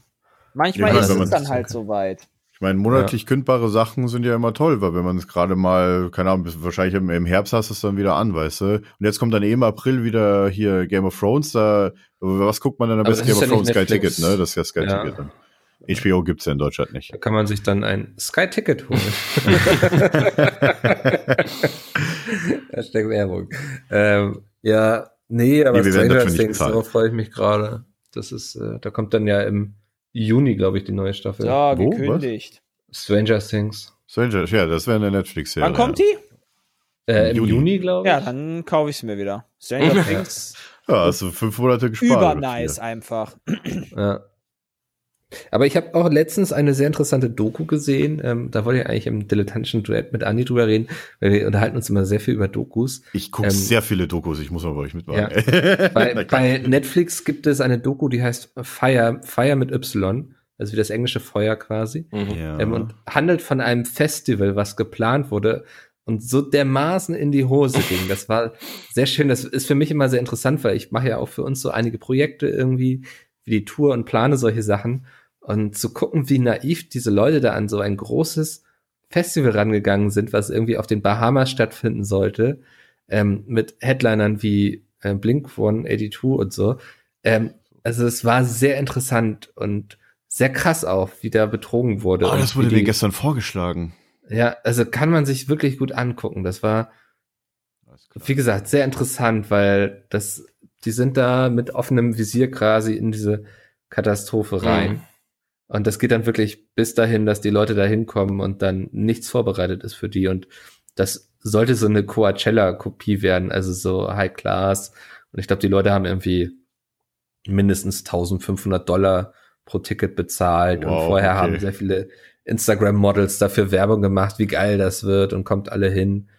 S4: Manchmal
S6: Ja,
S4: ist es dann
S2: das
S4: halt
S2: kann.
S4: so weit.
S6: Ich meine, monatlich kündbare Sachen sind ja immer toll, weil wenn man es gerade mal, keine Ahnung, wahrscheinlich im, Herbst hast du es dann wieder an, weißt du? Und jetzt kommt dann eh im April wieder hier Game of Thrones, da, was guckt man dann am besten? Game of
S2: ja
S6: Thrones Sky. Ticket, ne? Das ist ja Sky
S2: Ja.
S6: Ticket dann. HBO gibt's ja in Deutschland nicht.
S2: Da kann man sich dann ein Sky-Ticket holen. *laughs* Hashtag Werbung. Ähm, ja, nee, aber
S6: Nee,
S2: Stranger Things, darauf freue ich mich gerade. Das ist, äh, da kommt dann ja im Juni, glaube ich, die neue Staffel.
S6: Wo?
S4: gekündigt.
S2: Stranger Things.
S6: Stranger, ja, das wäre eine Netflix-Serie.
S4: Wann kommt die?
S2: Äh, Im
S6: Juni.
S2: Juni, glaube ich.
S4: Ja, dann kaufe ich es mir wieder. Stranger *laughs* Things.
S6: Ja, hast du fünf Monate gespart.
S4: Über
S6: oder
S4: nice
S6: vier.
S4: einfach.
S2: Ja. Aber ich habe auch letztens eine sehr interessante Doku gesehen. Ähm, da wollte ich eigentlich im dilettantischen Duett mit Andi drüber reden, weil wir unterhalten uns immer sehr viel über Dokus.
S6: Ich gucke
S2: Ähm,
S6: sehr viele Dokus, ich muss mal bei euch mitmachen.
S2: Ja. *laughs* Bei, bei Netflix gibt es eine Doku, die heißt Fire, Fire mit Y, also wie das englische Feuer quasi.
S5: Mhm.
S6: ja.
S2: Ähm, und handelt von einem Festival, was geplant wurde und so dermaßen in die Hose ging. Das war sehr schön. Das ist für mich immer sehr interessant, weil ich mache ja auch für uns so einige Projekte irgendwie, wie die Tour und plane solche Sachen. Und zu gucken, wie naiv diese Leute da an so ein großes Festival rangegangen sind, was irgendwie auf den Bahamas stattfinden sollte, ähm, mit Headlinern wie äh, Blink 182 und so. Ähm, also es war sehr interessant und sehr krass auch, wie da betrogen wurde.
S6: oh,
S2: und
S6: das wurde mir gestern vorgeschlagen.
S2: ja, also kann man sich wirklich gut angucken. Das war, wie gesagt, sehr interessant, weil das, die sind da mit offenem Visier quasi in diese Katastrophe rein.
S5: Mhm.
S2: Und das geht dann wirklich bis dahin, dass die Leute da hinkommen und dann nichts vorbereitet ist für die. Und das sollte so eine Coachella-Kopie werden, also so High Class. Und ich glaube, die Leute haben irgendwie mindestens 1500 Dollar pro Ticket bezahlt. und
S6: Wow,
S2: vorher
S6: okay.
S2: haben sehr viele Instagram-Models dafür Werbung gemacht, wie geil das wird und kommt alle hin.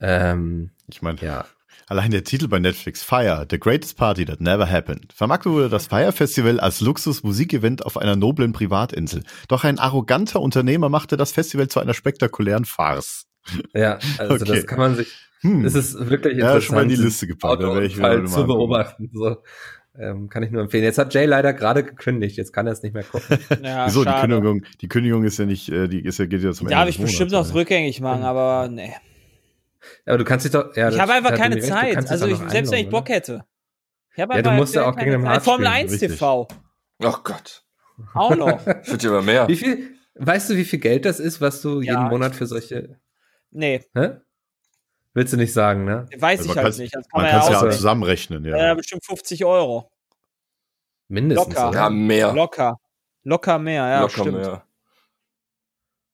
S2: Ähm,
S6: Ich meine,
S2: ja,
S6: allein der Titel bei Netflix, Fire, The Greatest Party That Never Happened. Vermarktet wurde das Fire Festival als Luxus-Musikevent auf einer noblen Privatinsel. Doch ein arroganter Unternehmer machte das Festival zu einer spektakulären Farce.
S2: ja, also *laughs*
S6: Okay.
S2: das kann man sich,
S6: Hm.
S2: es ist wirklich
S6: ja,
S2: interessant.
S6: schon mal in die Liste gepackt. Da werde ich wieder
S2: zu beobachten. So. Ähm, kann ich nur empfehlen. Jetzt hat Jay leider gerade gekündigt, jetzt kann er es nicht mehr gucken. *laughs* *laughs*
S4: Ja,
S6: Wieso? Die. Kündigung, die Kündigung ist ja nicht, äh, die ist ja, geht ja zum
S4: Die
S6: Ende
S4: darf ich bestimmt noch rückgängig machen, aber nee.
S2: Aber du kannst dich doch, ja,
S4: Ich habe einfach keine
S2: recht,
S4: Zeit. Also ich, selbst wenn ich Bock hätte. Ich habe
S2: Ja, du
S4: einfach
S2: musst ja auch
S4: Zeit.
S2: Hearts
S4: Formel
S2: spielen,
S4: 1
S6: richtig.
S4: TV.
S5: Oh Gott.
S4: Auch noch.
S5: Wird ja immer mehr.
S2: Wie viel, weißt du, wie viel Geld das ist, was du
S4: Ja,
S2: jeden
S4: ich-
S2: Monat für solche,
S4: Nee,
S2: hä? Willst du nicht sagen, ne?
S4: weiß
S6: Also
S4: ich halt nicht. Das kann
S6: Man kann es
S4: ja
S6: ja zusammenrechnen, ja.
S4: Ja, bestimmt 50 Euro.
S2: Mindestens,
S4: Locker.
S5: Ja, mehr.
S4: Locker. Locker mehr, ja,
S5: Locker
S4: stimmt.
S5: mehr.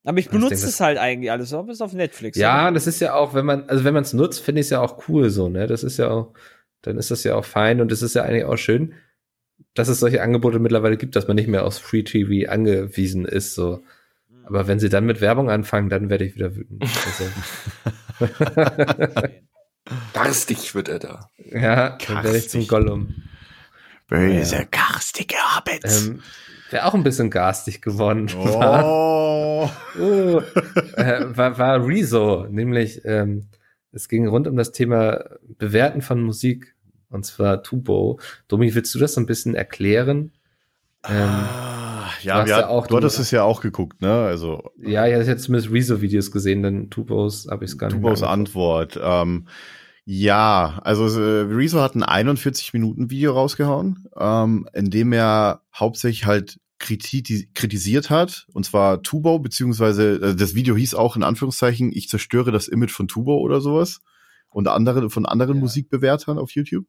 S4: Aber ich
S2: Ich
S4: benutze
S2: denke,
S4: es halt eigentlich alles, auch bis auf Netflix.
S2: Ja, das ist ja auch, wenn man, also wenn man es nutzt, finde ich es ja auch cool so, ne? Das ist ja auch, dann ist das ja auch fein und es ist ja eigentlich auch schön, dass es solche Angebote mittlerweile gibt, dass man nicht mehr aus Free TV angewiesen ist, so. Aber wenn sie dann mit Werbung anfangen, dann werde ich wieder wütend. Also, *laughs*
S5: Garstig wird er da.
S2: ja, dann werde ich zum
S6: Karstig.
S2: Gollum.
S6: Böse, garstige Hobbits.
S2: Ähm, Wäre auch ein bisschen garstig geworden. *laughs* War, *laughs*
S6: oh.
S2: uh, äh, war, war Rezo, nämlich ähm, es ging rund um das Thema Bewerten von Musik, und zwar Tubo. Domi, willst du das so ein bisschen erklären? Ähm,
S6: Ah, ja,
S2: ja auch-
S6: du hattest es ja auch geguckt, ne? Also
S2: ja, ich hatte jetzt zumindest Rezo-Videos gesehen, dann Tubos habe ich es gar nicht
S6: Tubos. Antwort. Ähm, ja, also äh, Rezo hat ein 41 Minuten Video rausgehauen, ähm, in dem er hauptsächlich halt kriti kritisiert hat, und zwar Tubo, beziehungsweise äh, das Video hieß auch in Anführungszeichen, ich zerstöre das Image von Tubo oder sowas und andere von anderen
S2: Ja.
S6: Musikbewertern auf YouTube.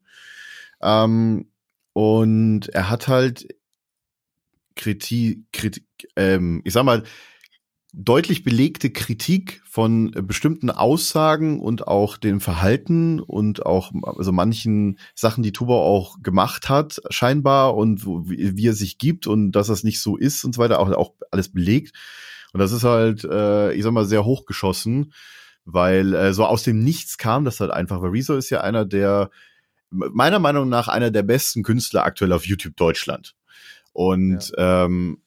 S6: Ähm, und er hat halt Kritik, Kritik ähm, ich sag mal, deutlich belegte Kritik von äh, bestimmten Aussagen und auch dem Verhalten und auch also manchen Sachen, die Tuba auch gemacht hat, scheinbar und wie, wie er sich gibt und dass das nicht so ist und so weiter, auch, auch alles belegt. Und das ist halt, äh, ich sag mal, sehr hochgeschossen, weil äh, so aus dem Nichts kam das halt einfach. Weil Rezo ist ja einer der, meiner Meinung nach, einer der besten Künstler aktuell auf YouTube Deutschland. Und ähm,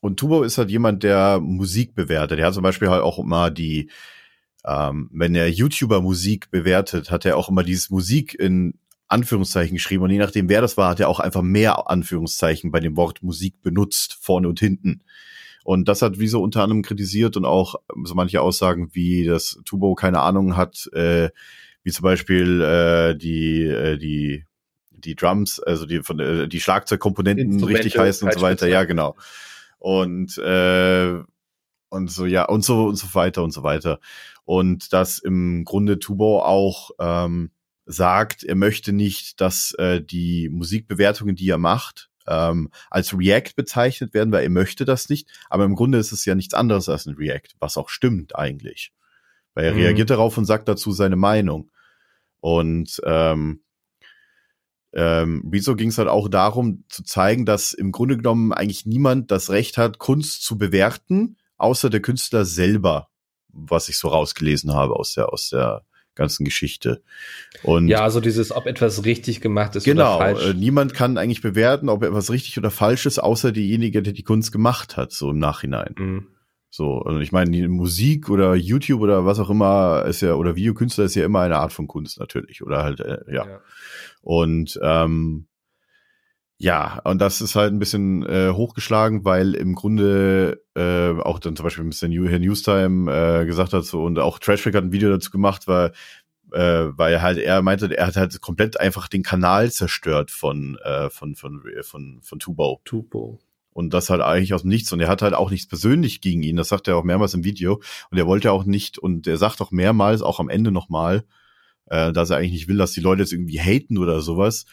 S6: und Tubo ist halt jemand, der Musik bewertet. Der hat zum Beispiel halt auch immer die, ähm, wenn er YouTuber Musik bewertet, hat er auch immer dieses Musik in Anführungszeichen geschrieben. Und je nachdem, wer das war, hat er auch einfach mehr Anführungszeichen bei dem Wort Musik benutzt, vorne und hinten. Und das hat Wieso unter anderem kritisiert und auch so manche Aussagen wie, dass Tubo keine Ahnung hat, äh, wie zum Beispiel äh, die, äh, die, die Drums, also die von äh, die Schlagzeugkomponenten richtig heißen und so weiter. Ja, genau. Und äh, und so ja und so und so weiter und so weiter. Und dass im Grunde Tubo auch ähm, sagt, er möchte nicht, dass äh, die Musikbewertungen, die er macht, ähm, als React bezeichnet werden, weil er möchte das nicht. Aber im Grunde ist es ja nichts anderes als ein React, was auch stimmt eigentlich. Weil er
S2: Mhm.
S6: reagiert darauf und sagt dazu seine Meinung. Und ähm, ähm, Rezo ging es halt auch darum zu zeigen, dass im Grunde genommen eigentlich niemand das Recht hat, Kunst zu bewerten, außer der Künstler selber, was ich so rausgelesen habe aus der aus der ganzen Geschichte. Und
S2: Ja, also dieses, ob etwas richtig gemacht ist
S6: genau,
S2: oder falsch.
S6: äh, niemand kann eigentlich bewerten, ob etwas richtig oder falsch ist, außer derjenige, der die Kunst gemacht hat, so im Nachhinein.
S2: Mhm.
S6: So, und ich meine, die Musik oder YouTube oder was auch immer ist ja, oder Videokünstler ist ja immer eine Art von Kunst natürlich. Oder halt, äh, ja.
S2: Ja.
S6: Und ähm, ja, und das ist halt ein bisschen äh, hochgeschlagen, weil im Grunde äh, auch dann zum Beispiel Mr. New, Herr Newstime äh, gesagt hat so und auch Trashback hat ein Video dazu gemacht, weil äh, weil halt er meinte, er hat halt komplett einfach den Kanal zerstört von äh, von von von von Tubo
S2: Tupo.
S6: Und das halt eigentlich aus dem Nichts. Und er hat halt auch nichts persönlich gegen ihn, das sagt er auch mehrmals im Video. Und er wollte auch nicht und er sagt auch mehrmals auch am Ende nochmal, äh, dass er eigentlich nicht will, dass die Leute jetzt irgendwie haten oder sowas.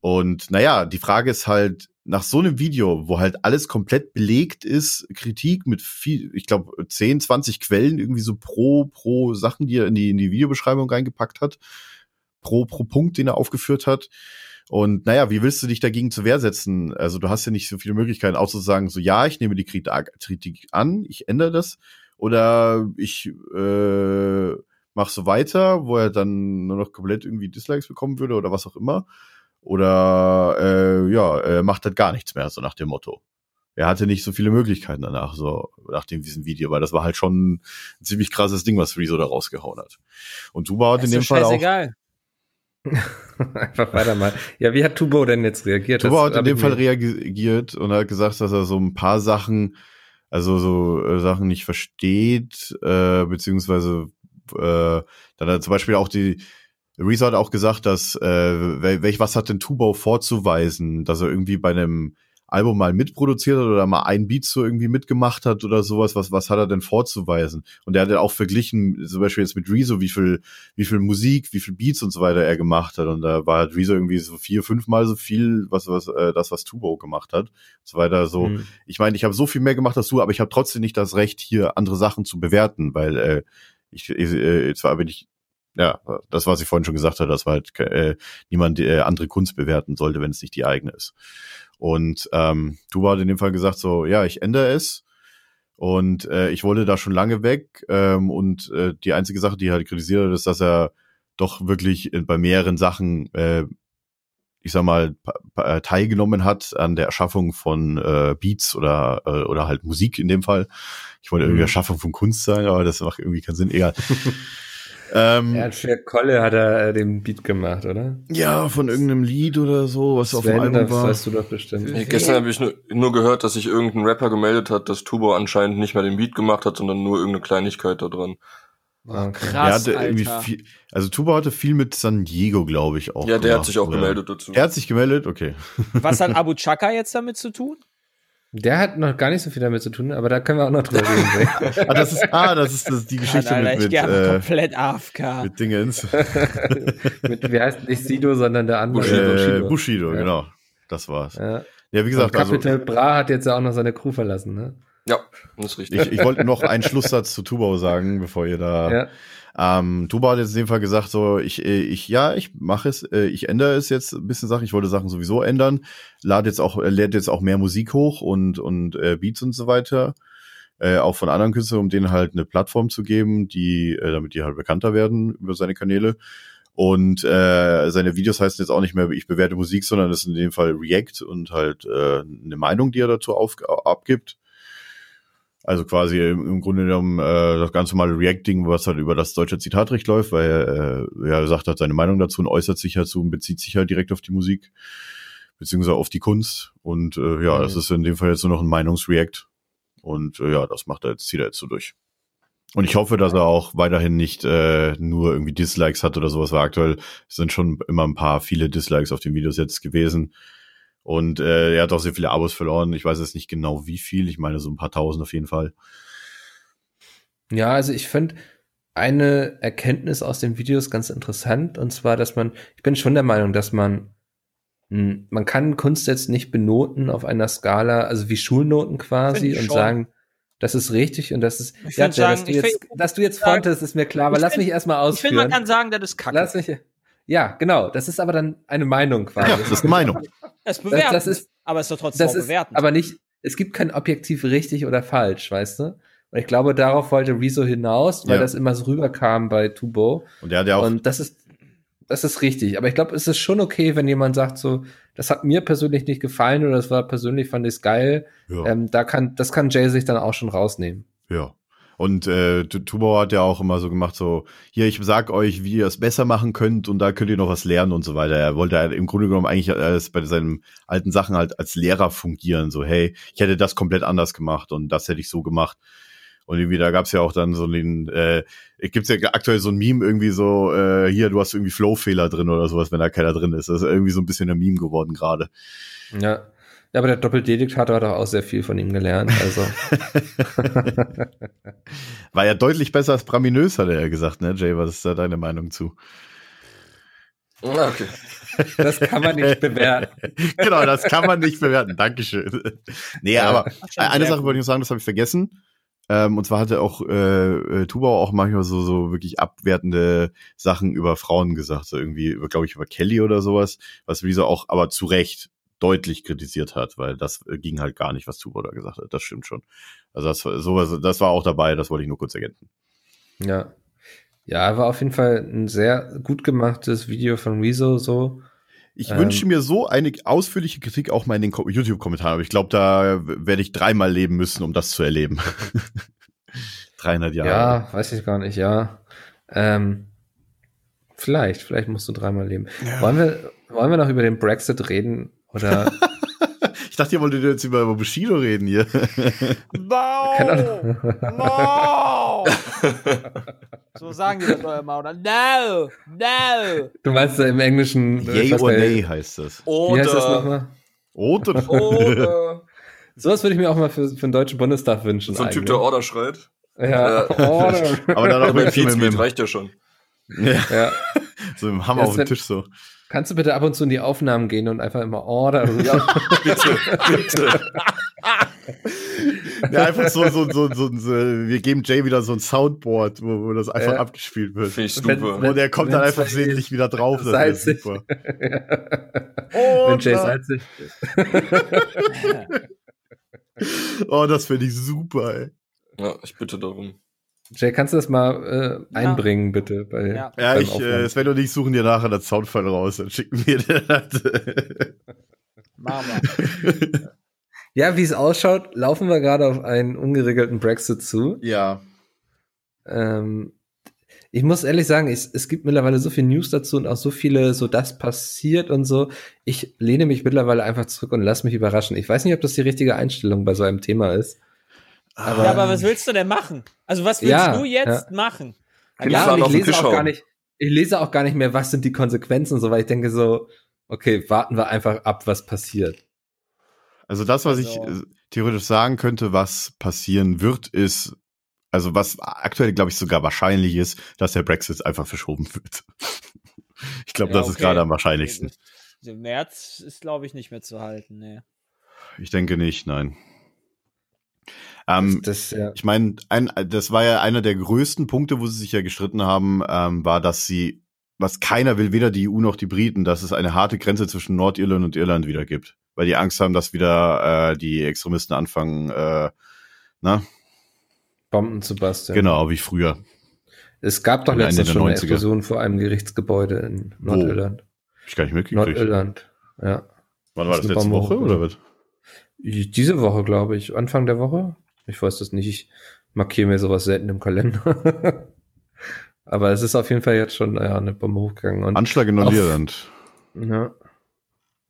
S6: Und naja, die Frage ist halt, nach so einem Video, wo halt alles komplett belegt ist, Kritik mit viel, ich glaube, 10, 20 Quellen irgendwie so pro, pro Sachen, die er in die, in die Videobeschreibung reingepackt hat, pro, pro Punkt, den er aufgeführt hat. Und naja, wie willst du dich dagegen zur Wehr setzen? Also du hast ja nicht so viele Möglichkeiten, außer zu sagen, so ja, ich nehme die Kritik an, ich ändere das. Oder ich äh, mache so weiter, wo er dann nur noch komplett irgendwie Dislikes bekommen würde oder was auch immer. Oder äh, ja, er macht halt gar nichts mehr, so nach dem Motto. Er hatte nicht so viele Möglichkeiten danach, so nach dem diesem Video, weil das war halt schon ein ziemlich krasses Ding, was Rezo da rausgehauen hat. Und Tuba hat in dem Fall auch. *laughs*
S2: Einfach weiter mal. Ja, wie hat Tubo denn jetzt reagiert?
S6: Tuba hat in dem Fall reagiert und hat gesagt, dass er so ein paar Sachen, also so äh, Sachen nicht versteht, äh, beziehungsweise äh, dann hat zum Beispiel auch die Rezo hat auch gesagt, dass äh, wel- welch was hat denn Tubau vorzuweisen, dass er irgendwie bei einem Album mal mitproduziert hat oder mal ein Beat so irgendwie mitgemacht hat oder sowas, was, was hat er denn vorzuweisen? Und er hat ja auch verglichen, zum Beispiel jetzt mit Rezo, wie viel, wie viel Musik, wie viel Beats und so weiter er gemacht hat. Und da war halt Rezo irgendwie so vier, fünfmal so viel, was, was, äh, das, was Tubo gemacht hat. Und so weiter. So,
S2: Mhm.
S6: ich meine, ich habe so viel mehr gemacht als du, aber ich habe trotzdem nicht das Recht, hier andere Sachen zu bewerten, weil äh, ich, ich äh, zwar bin ich ja, das, was ich vorhin schon gesagt habe, dass man halt äh, niemand äh, andere Kunst bewerten sollte, wenn es nicht die eigene ist. Und ähm, du war in dem Fall gesagt so, ja, ich ändere es. Und äh, ich wollte da schon lange weg. Ähm, und äh, die einzige Sache, die er halt kritisiert hat, ist, dass er doch wirklich äh, bei mehreren Sachen, äh, ich sag mal, äh, teilgenommen hat an der Erschaffung von äh, Beats oder äh, oder halt Musik in dem Fall. Ich wollte irgendwie
S2: Mhm.
S6: Erschaffung von Kunst sagen, aber das macht irgendwie keinen Sinn. Egal. *laughs* ähm,
S2: Er hat für Kolle hat er äh, den Beat gemacht, oder?
S6: ja, von irgendeinem Lied oder so, was auf dem
S2: Sven,
S6: Album
S2: das
S6: war.
S2: weißt du doch bestimmt.
S5: Nee, gestern habe ich nur, nur gehört, dass sich irgendein Rapper gemeldet hat, dass Tubo anscheinend nicht mehr den Beat gemacht hat, sondern nur irgendeine Kleinigkeit da dran.
S2: Ah, okay.
S6: er
S4: Krass,
S6: hatte irgendwie
S4: Alter.
S6: viel, also Tuba hatte viel mit San Diego, glaube ich, auch.
S5: ja, der
S6: gemacht,
S5: hat sich auch
S6: oder?
S5: gemeldet dazu.
S6: Er hat sich gemeldet, okay.
S4: Was hat *laughs* Abu Chaka jetzt damit zu tun?
S2: Der hat noch gar nicht so viel damit zu tun, aber da können wir auch noch drüber reden. *laughs*
S6: ah, das ist, ah, das ist das, die Geschichte
S4: Alter,
S6: mit,
S4: ich
S6: mit, äh,
S4: komplett AFK.
S6: mit Dingens. *laughs*
S2: Mit, wie heißt nicht Sido, sondern der andere.
S5: Bushido,
S6: äh, Bushido,
S2: Ja.
S6: genau. Das war's.
S2: Ja.
S6: Ja, wie
S2: Und
S6: gesagt, also
S2: Capital Bra hat jetzt ja auch noch seine Crew verlassen, ne?
S5: Ja, das ist richtig.
S6: ich, ich wollte noch einen Schlusssatz zu Tubau sagen, bevor ihr da
S2: Ja.
S6: Ähm, Tuba hat jetzt in dem Fall gesagt, so, ich, äh, ich, ja, ich mache es, äh, ich ändere es jetzt ein bisschen Sachen, ich wollte Sachen sowieso ändern, lade jetzt auch, äh, lädt jetzt auch mehr Musik hoch und, und äh, Beats und so weiter, äh, auch von anderen Künstlern, um denen halt eine Plattform zu geben, die, äh, damit die halt bekannter werden über seine Kanäle. Und äh, seine Videos heißen jetzt auch nicht mehr, ich bewerte Musik, sondern es ist in dem Fall React und halt äh, eine Meinung, die er dazu auf, abgibt. Also quasi im, im Grunde genommen äh, das ganz normale Reacting, was halt über das deutsche Zitatrecht läuft, weil er, äh, er sagt halt seine Meinung dazu und äußert sich dazu und bezieht sich halt direkt auf die Musik, beziehungsweise auf die Kunst. Und äh, ja,
S2: Mhm.
S6: das ist in dem Fall jetzt nur noch ein Meinungsreact. Und äh, ja, das macht er jetzt, zieht er jetzt so durch. Und ich hoffe, dass er auch weiterhin nicht äh, nur irgendwie Dislikes hat oder sowas, weil aktuell sind schon immer ein paar viele Dislikes auf den Videos jetzt gewesen. Und äh, er hat auch sehr viele Abos verloren. Ich weiß jetzt nicht genau wie viel. Ich meine so ein paar tausend auf jeden Fall.
S2: Ja, also ich finde eine Erkenntnis aus den Videos ganz interessant und zwar, dass man, ich bin schon der Meinung, dass man, man kann Kunst jetzt nicht benoten auf einer Skala, also wie Schulnoten quasi und
S4: schon.
S2: sagen, das ist richtig und das ist,
S4: Ich
S2: ja,
S4: würd
S2: dass
S4: sagen,
S2: du jetzt,
S4: find-
S2: dass du jetzt
S4: sagen-
S2: frontest, ist mir klar, aber lass
S4: find-
S2: mich erstmal
S4: Ich finde, man
S2: ausführen.
S4: kann sagen, das ist kacke.
S2: Lass mich, Ja, genau. Das ist aber dann eine Meinung quasi.
S6: Ja, das ist eine Meinung.
S4: Das ist bewerten.
S2: das ist-
S4: aber es ist doch trotzdem
S2: das
S4: auch
S2: ist
S4: bewerten.
S2: aber nicht, es gibt kein objektiv richtig oder falsch, weißt du? Und ich glaube, darauf wollte Rezo hinaus, weil
S6: Ja.
S2: das immer so rüberkam bei Tubo.
S6: Und der hat ja auch,
S2: Und das ist, das ist richtig. Aber ich glaube, es ist schon okay, wenn jemand sagt so, das hat mir persönlich nicht gefallen oder das war persönlich, fand ich es geil.
S6: ja,
S2: Ähm, da kann, das kann Jay sich dann auch schon rausnehmen.
S6: ja. Und äh, Tu- Tubauer hat ja auch immer so gemacht, so, hier, ich sag euch, wie ihr es besser machen könnt und da könnt ihr noch was lernen und so weiter. Er wollte halt im Grunde genommen eigentlich als bei seinen alten Sachen halt als Lehrer fungieren, so, hey, ich hätte das komplett anders gemacht und das hätte ich so gemacht. Und irgendwie, da gab's ja auch dann so den, äh, gibt's ja aktuell so ein Meme irgendwie so, äh, hier, du hast irgendwie Flow-Fehler drin oder sowas, wenn da keiner drin ist. Das ist irgendwie so ein bisschen ein Meme geworden gerade.
S2: Ja. Ja, aber der Doppeldediktator hat auch, auch sehr viel von ihm gelernt. Also, *laughs*
S6: War ja deutlich besser als Braminös, hat er ja gesagt, ne, Jay? Was ist da deine Meinung zu?
S5: Ah, okay.
S2: das kann man nicht bewerten. *laughs*
S6: genau, das kann man nicht bewerten. Dankeschön. nee,
S2: Ja.
S6: aber eine Sache wollte ich noch sagen, das habe ich vergessen. Ähm, und zwar hatte auch äh, äh, Tubau auch manchmal so, so wirklich abwertende Sachen über Frauen gesagt. So irgendwie, glaube ich, über Kelly oder sowas, was Rezo auch aber zu Recht deutlich kritisiert hat, weil das äh, ging halt gar nicht, was Tubau da gesagt hat. Das stimmt schon. Also das, war- sowas, das war auch dabei, das wollte ich nur kurz ergänzen.
S2: Ja. Ja, war auf jeden Fall ein sehr gut gemachtes Video von Rezo so.
S6: Ich
S2: Ähm,
S6: wünsche mir so eine ausführliche Kritik auch mal in den Ko- YouTube-Kommentaren, aber ich glaube, da werde ich dreimal leben müssen, um das zu erleben. *laughs* 300 Jahre.
S2: Ja, weiß ich gar nicht, ja. Ähm, vielleicht, vielleicht musst du dreimal leben. Wollen, wir, wollen wir noch über den Brexit reden? Oder *laughs*
S6: Ich dachte, ihr wolltet jetzt über Bushido reden hier. *laughs*
S4: No! *laughs* No! so sagen die das doch immer, oder? No! No!
S2: du meinst ja im Englischen. äh,
S6: Yay or nay heißt das.
S2: Wie heißt das
S5: Oder,
S2: nochmal?
S6: Oder?
S5: oder
S2: Sowas würde ich mir auch mal für, für den Deutschen Bundestag wünschen.
S5: so ein Typ, der. Order schreit.
S2: Ja,
S5: Äh,
S2: Order.
S6: Aber dann auch mit,
S5: Pizmeet
S6: mit,
S5: reicht ja schon.
S6: ja,
S2: ja.
S6: so im Hammer
S2: Ja,
S6: auf den Tisch so.
S2: Kannst du bitte ab und zu in die Aufnahmen gehen und einfach immer Order rufen?
S5: Ja, bitte, bitte.
S6: Ja, einfach so, so, so, so, so, wir geben Jay wieder so ein Soundboard, wo, wo das einfach
S2: Ja.
S6: abgespielt wird.
S5: Finde ich
S2: Wenn-
S5: super.
S6: Und der kommt dann einfach sehnlich wieder drauf. Das ist
S2: salzig.
S6: super. *laughs*
S2: Wenn Jay salzig *laughs*
S6: Oh, das finde ich super, ey.
S5: Ja, ich bitte darum.
S2: Jay, kannst du das mal äh,
S4: Ja.
S2: einbringen, bitte? Bei,
S4: Ja.
S6: Ja,
S2: beim
S6: ich, äh, Sven und ich suchen dir nachher das Soundfile raus, dann schicken wir dir das. *laughs*
S4: Wir. *laughs*
S2: Ja, wie es ausschaut, laufen wir gerade auf einen ungeregelten Brexit zu.
S6: ja.
S2: Ähm, ich muss ehrlich sagen, es, es gibt mittlerweile so viel News dazu und auch so viele, so das passiert und so. Ich lehne mich mittlerweile einfach zurück und lass mich überraschen. Ich weiß nicht, ob das die richtige Einstellung bei so einem Thema ist. Aber,
S4: Ja, aber was willst du denn machen? Also, was willst
S2: Ja,
S4: du jetzt machen?
S5: Die
S2: ja, und ich lese auch gar nicht, ich lese auch gar nicht mehr, was sind die Konsequenzen und so, weil ich denke so, okay, warten wir einfach ab, was passiert.
S6: Also das, was ich
S4: Also-
S6: äh, theoretisch sagen könnte, was passieren wird, ist, also was aktuell, glaube ich, sogar wahrscheinlich ist, dass der Brexit einfach verschoben wird. *laughs* Ich glaube,
S4: Ja,
S6: das ist
S4: okay.
S6: gerade am wahrscheinlichsten.
S4: Im März ist, glaube ich, nicht mehr zu halten. Nee.
S6: Ich denke nicht, nein. Ähm,
S2: Das, ja.
S6: ich meine, ein, das war ja einer der größten Punkte, wo sie sich ja gestritten haben, ähm, war, dass sie, was keiner will, weder die EU noch die Briten, dass es eine harte Grenze zwischen Nordirland und Irland wieder gibt. Weil die Angst haben, dass wieder äh, die Extremisten anfangen, äh, na,
S2: Bomben zu basteln.
S6: genau, wie früher.
S2: Es gab doch letztens schon eine
S6: 90er.
S2: Explosion vor einem Gerichtsgebäude in? Nordirland.
S6: Hab Ich gar nicht mitgekriegt.
S2: Nordirland, ja.
S6: Wann war
S2: Das
S6: das letzte Woche oder was?
S2: Diese Woche, glaube ich. Anfang der Woche? Ich weiß das nicht. Ich markiere mir sowas selten im Kalender. *laughs* Aber es ist auf jeden Fall jetzt schon ja, eine Bombe hochgegangen. Und,
S6: Anschlag in Nordirland.
S2: ja.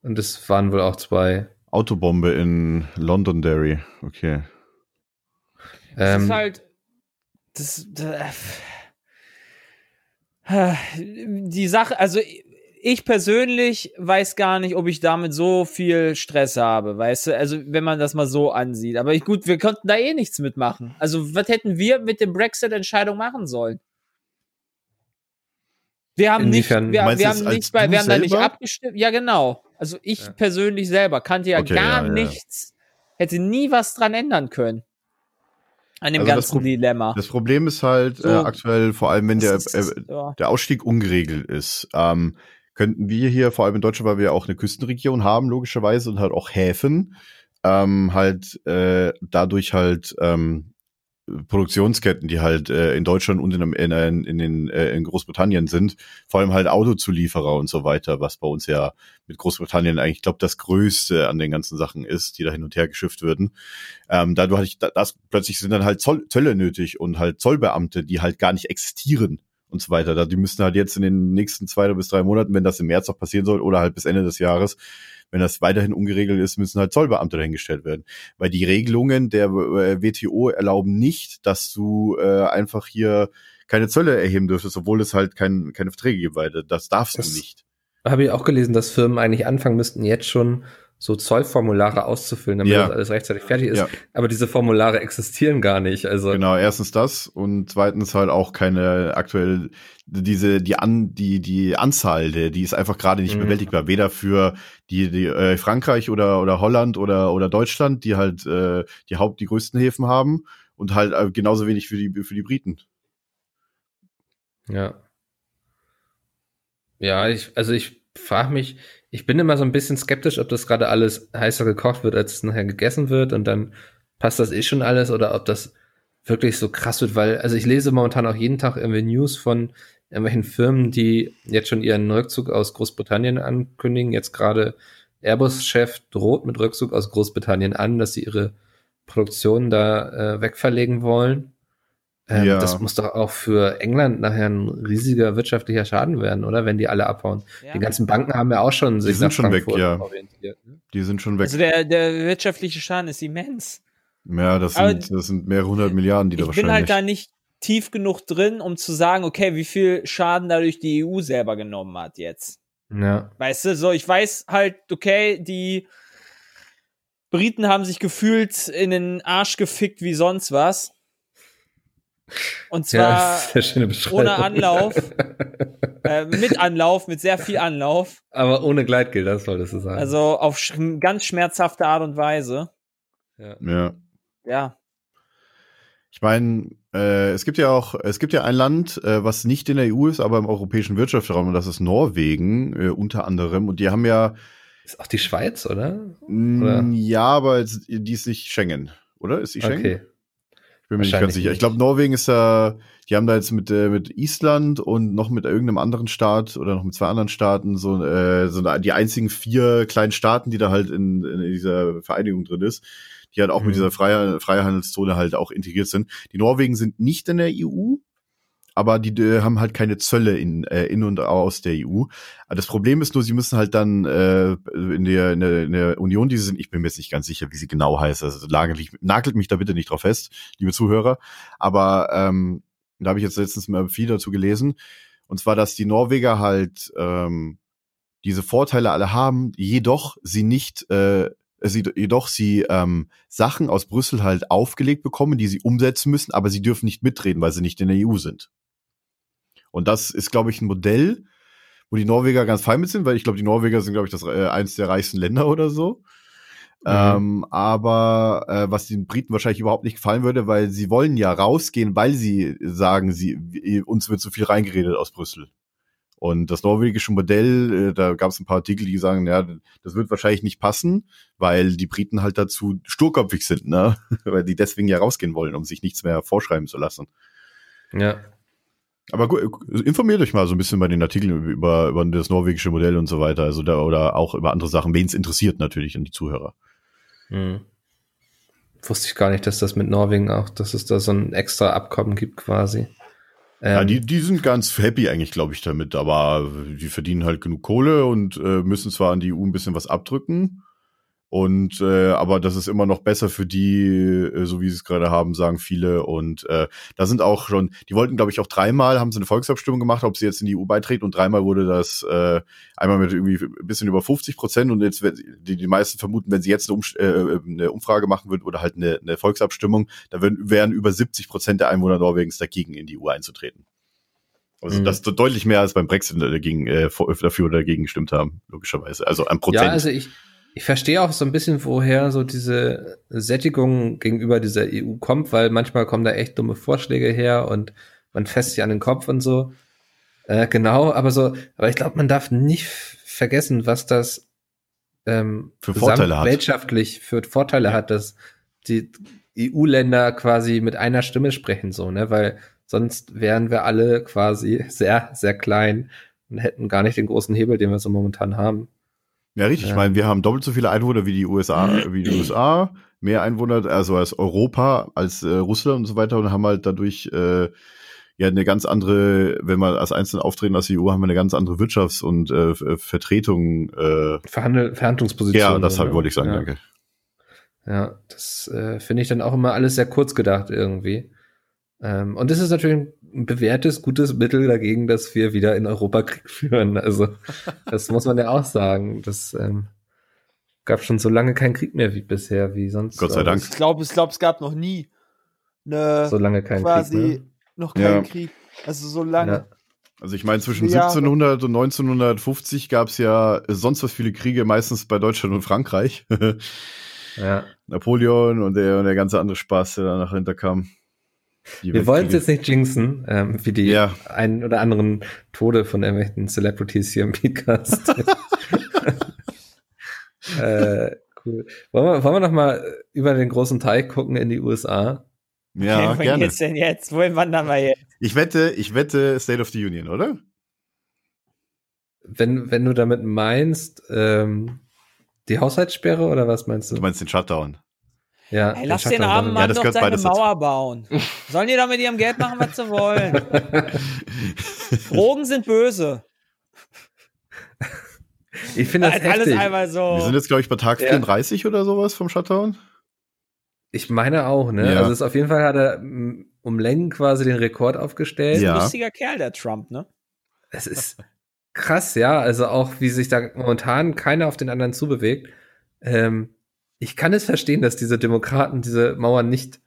S2: und es waren wohl auch zwei.
S6: Autobombe in Londonderry. Okay.
S4: Das
S2: Ähm,
S4: ist halt. Das, das, die Sache, also ich persönlich weiß gar nicht, ob ich damit so viel Stress habe, weißt du? Also, wenn man das mal so ansieht. Aber ich, gut, wir konnten da eh nichts mitmachen. Also, was hätten wir mit dem Brexit-Entscheidung machen sollen? Wir haben
S2: Inwiefern?
S4: nicht, wir, wir haben nicht bei, wir haben da nicht abgestimmt. Ja, genau. Also ich
S2: Ja.
S4: persönlich selber kannte ja
S6: Okay,
S4: gar
S6: ja, ja.
S4: nichts, hätte nie was dran ändern können. An dem
S6: Also das
S4: ganzen
S6: Pro-
S4: Dilemma.
S6: Das Problem ist halt
S4: So.
S6: äh, aktuell, vor allem wenn der,
S4: Das
S6: äh,
S4: ja.
S6: der Ausstieg ungeregelt ist, ähm, könnten wir hier, vor allem in Deutschland, weil wir ja auch eine Küstenregion haben, logischerweise, und halt auch Häfen, ähm, halt äh, dadurch halt ähm, Produktionsketten, die halt äh, in Deutschland und in, in, in, den, äh, in Großbritannien sind, vor allem halt Autozulieferer und so weiter, was bei uns ja mit Großbritannien eigentlich, ich glaube, das Größte an den ganzen Sachen ist, die da hin und her geschifft würden. Ähm, dadurch das plötzlich sind dann halt Zoll, Zölle nötig und halt Zollbeamte, die halt gar nicht existieren und so weiter. Da, die müssen halt jetzt in den nächsten zwei bis drei Monaten, wenn das im März noch passieren soll oder halt bis Ende des Jahres, wenn das weiterhin ungeregelt ist, müssen halt Zollbeamte dahingestellt werden. Weil die Regelungen der äh, WTO erlauben nicht, dass du äh, einfach hier keine Zölle erheben dürftest, obwohl es halt kein, keine Verträge gibt, weil das darfst
S2: Das-
S6: du nicht.
S2: Habe ich auch gelesen, dass Firmen eigentlich anfangen müssten, jetzt schon so Zollformulare auszufüllen, damit
S6: Ja.
S2: das alles rechtzeitig fertig ist.
S6: Ja.
S2: Aber diese Formulare existieren gar nicht. Also
S6: Genau, erstens das und zweitens halt auch keine aktuell diese die an die die Anzahl der die ist einfach gerade nicht
S2: Mhm.
S6: bewältigbar weder für die die äh, Frankreich oder oder Holland oder oder Deutschland, die halt äh, die Haupt die größten Häfen haben und halt äh, genauso wenig für die für die Briten.
S2: Ja. Ja, ich, also ich frage mich, ich bin immer so ein bisschen skeptisch, ob das gerade alles heißer gekocht wird, als es nachher gegessen wird und dann passt das eh schon alles oder ob das wirklich so krass wird, weil, also ich lese momentan auch jeden Tag irgendwie News von irgendwelchen Firmen, die jetzt schon ihren Rückzug aus Großbritannien ankündigen. Jetzt gerade Airbus-Chef droht mit Rückzug aus Großbritannien an, dass sie ihre Produktion da äh, wegverlegen wollen. Ähm,
S6: Ja.
S2: Das muss doch auch für England nachher ein riesiger wirtschaftlicher Schaden werden, oder? Wenn die alle abhauen.
S4: Ja.
S2: Die ganzen Banken haben ja auch schon sich
S6: sind
S2: nach
S6: schon weg,
S2: Frankfurt
S6: ja.
S2: orientiert. Ne?
S6: Die sind schon weg.
S4: Also der, der wirtschaftliche Schaden ist immens.
S6: ja, das
S4: Aber
S6: sind das sind mehrere hundert Milliarden, die da
S4: Ich bin
S6: wahrscheinlich.
S4: halt da nicht tief genug drin, um zu sagen, okay, wie viel Schaden dadurch die EU selber genommen hat jetzt.
S2: Ja.
S4: Weißt du, so ich weiß halt, okay, die Briten haben sich gefühlt in den Arsch gefickt wie sonst was. Und
S2: ja,
S4: zwar
S2: Beschreibung.
S4: ohne Anlauf, äh, mit Anlauf, mit sehr viel Anlauf.
S2: Aber ohne Gleitgel, das solltest du sagen.
S4: Also auf sch ganz schmerzhafte Art und Weise.
S2: ja.
S6: ja.
S4: Ja.
S6: Ich meine, äh, es gibt ja auch, es gibt ja ein Land, äh, was nicht in der EU ist, aber im europäischen Wirtschaftsraum, und das ist Norwegen, äh, unter anderem. Und die haben ja,
S2: Ist auch die Schweiz, oder? Oder?
S6: ja, aber jetzt, die ist nicht Schengen, oder? Ist die Schengen?
S2: Okay.
S6: Ich bin mir nicht ganz sicher. Ich glaube, Norwegen ist da, die haben da jetzt mit, äh, mit Island und noch mit irgendeinem anderen Staat oder noch mit zwei anderen Staaten so, äh, so die einzigen vier kleinen Staaten, die da halt in, in dieser Vereinigung drin ist, die halt auch
S2: Mhm.
S6: mit dieser Freie, Freihandelszone halt auch integriert sind. Die Norwegen sind nicht in der EU, aber die äh, haben halt keine Zölle in, äh, in und aus der EU. Das Problem ist nur, sie müssen halt dann äh, in, der, in, der, in der Union, die sie sind, ich bin mir jetzt nicht ganz sicher, wie sie genau heißt, also nagelt, mich- nagelt mich da bitte nicht drauf fest, liebe Zuhörer, aber ähm, da habe ich jetzt letztens mal viel dazu gelesen, und zwar, dass die Norweger halt ähm, diese Vorteile alle haben, jedoch sie nicht, äh, sie, jedoch sie ähm, Sachen aus Brüssel halt aufgelegt bekommen, die sie umsetzen müssen, aber sie dürfen nicht mitreden, weil sie nicht in der EU sind. Und das ist, glaube ich, ein Modell, wo die Norweger ganz fein mit sind, weil ich glaube, die Norweger sind, glaube ich, das äh, eins der reichsten Länder oder so.
S2: Mhm.
S6: Ähm, aber äh, was den Briten wahrscheinlich überhaupt nicht gefallen würde, weil sie wollen ja rausgehen, weil sie sagen, sie uns wird zu viel reingeredet aus Brüssel. Und das norwegische Modell, äh, da gab es ein paar Artikel, die sagen, ja, das wird wahrscheinlich nicht passen, weil die Briten halt dazu sturköpfig sind, ne? *laughs* weil die deswegen ja rausgehen wollen, um sich nichts mehr vorschreiben zu lassen.
S2: Ja.
S6: Aber gut, informiert euch mal so ein bisschen bei den Artikeln über, über das norwegische Modell und so weiter, also da, oder auch über andere Sachen, wen es interessiert natürlich und die Zuhörer.
S2: Hm. Wusste ich gar nicht, dass das mit Norwegen auch, dass es da so ein extra Abkommen gibt quasi.
S6: Ja,
S2: Ähm,
S6: die, die sind ganz happy eigentlich, glaube ich, damit, aber die verdienen halt genug Kohle und äh, müssen zwar an die EU ein bisschen was abdrücken. Und äh, aber das ist immer noch besser für die, äh, so wie sie es gerade haben, sagen viele. Und äh, da sind auch schon, die wollten, glaube ich, auch dreimal, haben sie eine Volksabstimmung gemacht, ob sie jetzt in die EU beitreten und dreimal wurde das äh, einmal mit irgendwie ein bisschen über 50 Prozent und jetzt die, die meisten vermuten, wenn sie jetzt eine, Umst- äh, eine Umfrage machen würden oder halt eine, eine Volksabstimmung, da würden, wären über 70 Prozent der Einwohner Norwegens dagegen, in die EU einzutreten. Also
S2: Mhm.
S6: das ist deutlich mehr als beim Brexit dagegen, äh, dafür oder dagegen gestimmt haben, logischerweise. Also ein Prozent.
S2: ja, also ich, Ich verstehe auch so ein bisschen, woher so diese Sättigung gegenüber dieser EU kommt, weil manchmal kommen da echt dumme Vorschläge her und man fässt sich an den Kopf und so. Äh, genau, aber so, aber ich glaube, man darf nicht vergessen, was das ähm,
S6: Für Vorteile hat.
S2: weltschaftlich für Vorteile hat, dass die EU-Länder quasi mit einer Stimme sprechen, so, ne? Weil sonst wären wir alle quasi *laughs* sehr, sehr klein und hätten gar nicht den großen Hebel, den wir so momentan haben.
S6: Ja, richtig.
S2: Ja.
S6: Ich meine, wir haben doppelt so viele Einwohner wie die USA, *clears throat* wie die USA, mehr Einwohner, also als Europa, als äh, Russland und so weiter und haben halt dadurch äh, ja eine ganz andere, wenn wir als Einzelne auftreten als EU, haben wir eine ganz andere Wirtschafts- und äh, F- Vertretung. Äh,
S2: Verhandel Verhandlungsposition.
S6: ja, das
S2: ne?
S6: wollte ich sagen,
S2: ja.
S6: danke.
S2: Ja, das äh, finde ich dann auch immer alles sehr kurz gedacht irgendwie. Ähm, und das ist natürlich ein bewährtes, gutes Mittel dagegen, dass wir wieder in Europa *laughs* Krieg führen. Also das muss man ja auch sagen. Das ähm, gab schon so lange keinen Krieg mehr wie bisher, wie sonst.
S6: Gott sei Dank.
S4: Ich glaube, ich glaub, es gab noch nie eine.
S2: So lange keinen
S4: quasi
S2: Krieg. Ne?
S4: noch keinen
S6: Ja.
S4: Krieg. Also so lange.
S2: Ja.
S6: Also ich meine, zwischen
S4: Ja.
S6: 1700 und 1950 gab es ja sonst was viele Kriege, meistens bei Deutschland und Frankreich. *laughs*
S2: Ja.
S6: Napoleon und der, und der ganze andere Spaß, der danach hinterkam. Die
S2: Wir wollen es jetzt nicht jinxen, ähm, wie die
S6: Ja.
S2: ein oder anderen Tode von irgendwelchen Celebrities hier im Podcast. *laughs* *laughs* äh, cool. Wollen wir, wollen wir noch mal über den großen Teig gucken in die USA?
S6: Ja,
S4: Wohin
S6: gerne.
S4: geht's denn jetzt? Wohin wandern wir jetzt?
S6: Ich wette, ich wette State of the Union, oder?
S2: Wenn, wenn du damit meinst, ähm, die Haushaltssperre oder was meinst du?
S6: Du meinst den Shutdown.
S2: Ja,
S4: Ey, lass den armen. Mann
S6: das
S4: doch seine. Mauer bauen. *laughs* Sollen die doch mit ihrem Geld machen, was sie wollen? *laughs* Drogen sind böse.
S2: Ich finde das
S4: Alles
S2: heftig.
S4: einmal so.
S6: Wir sind jetzt, glaube ich, bei Tag
S2: Ja.
S6: 34 oder sowas vom Shutdown.
S2: Ich meine auch, ne?
S6: Ja.
S2: Also es ist auf jeden Fall hat er um Längen quasi den Rekord aufgestellt.
S6: Ja.
S4: Lustiger Kerl, der Trump, ne?
S2: Es ist krass, ja. Also auch, wie sich da momentan keiner auf den anderen zubewegt. Ähm, ich kann es verstehen, dass diese Demokraten diese Mauern nicht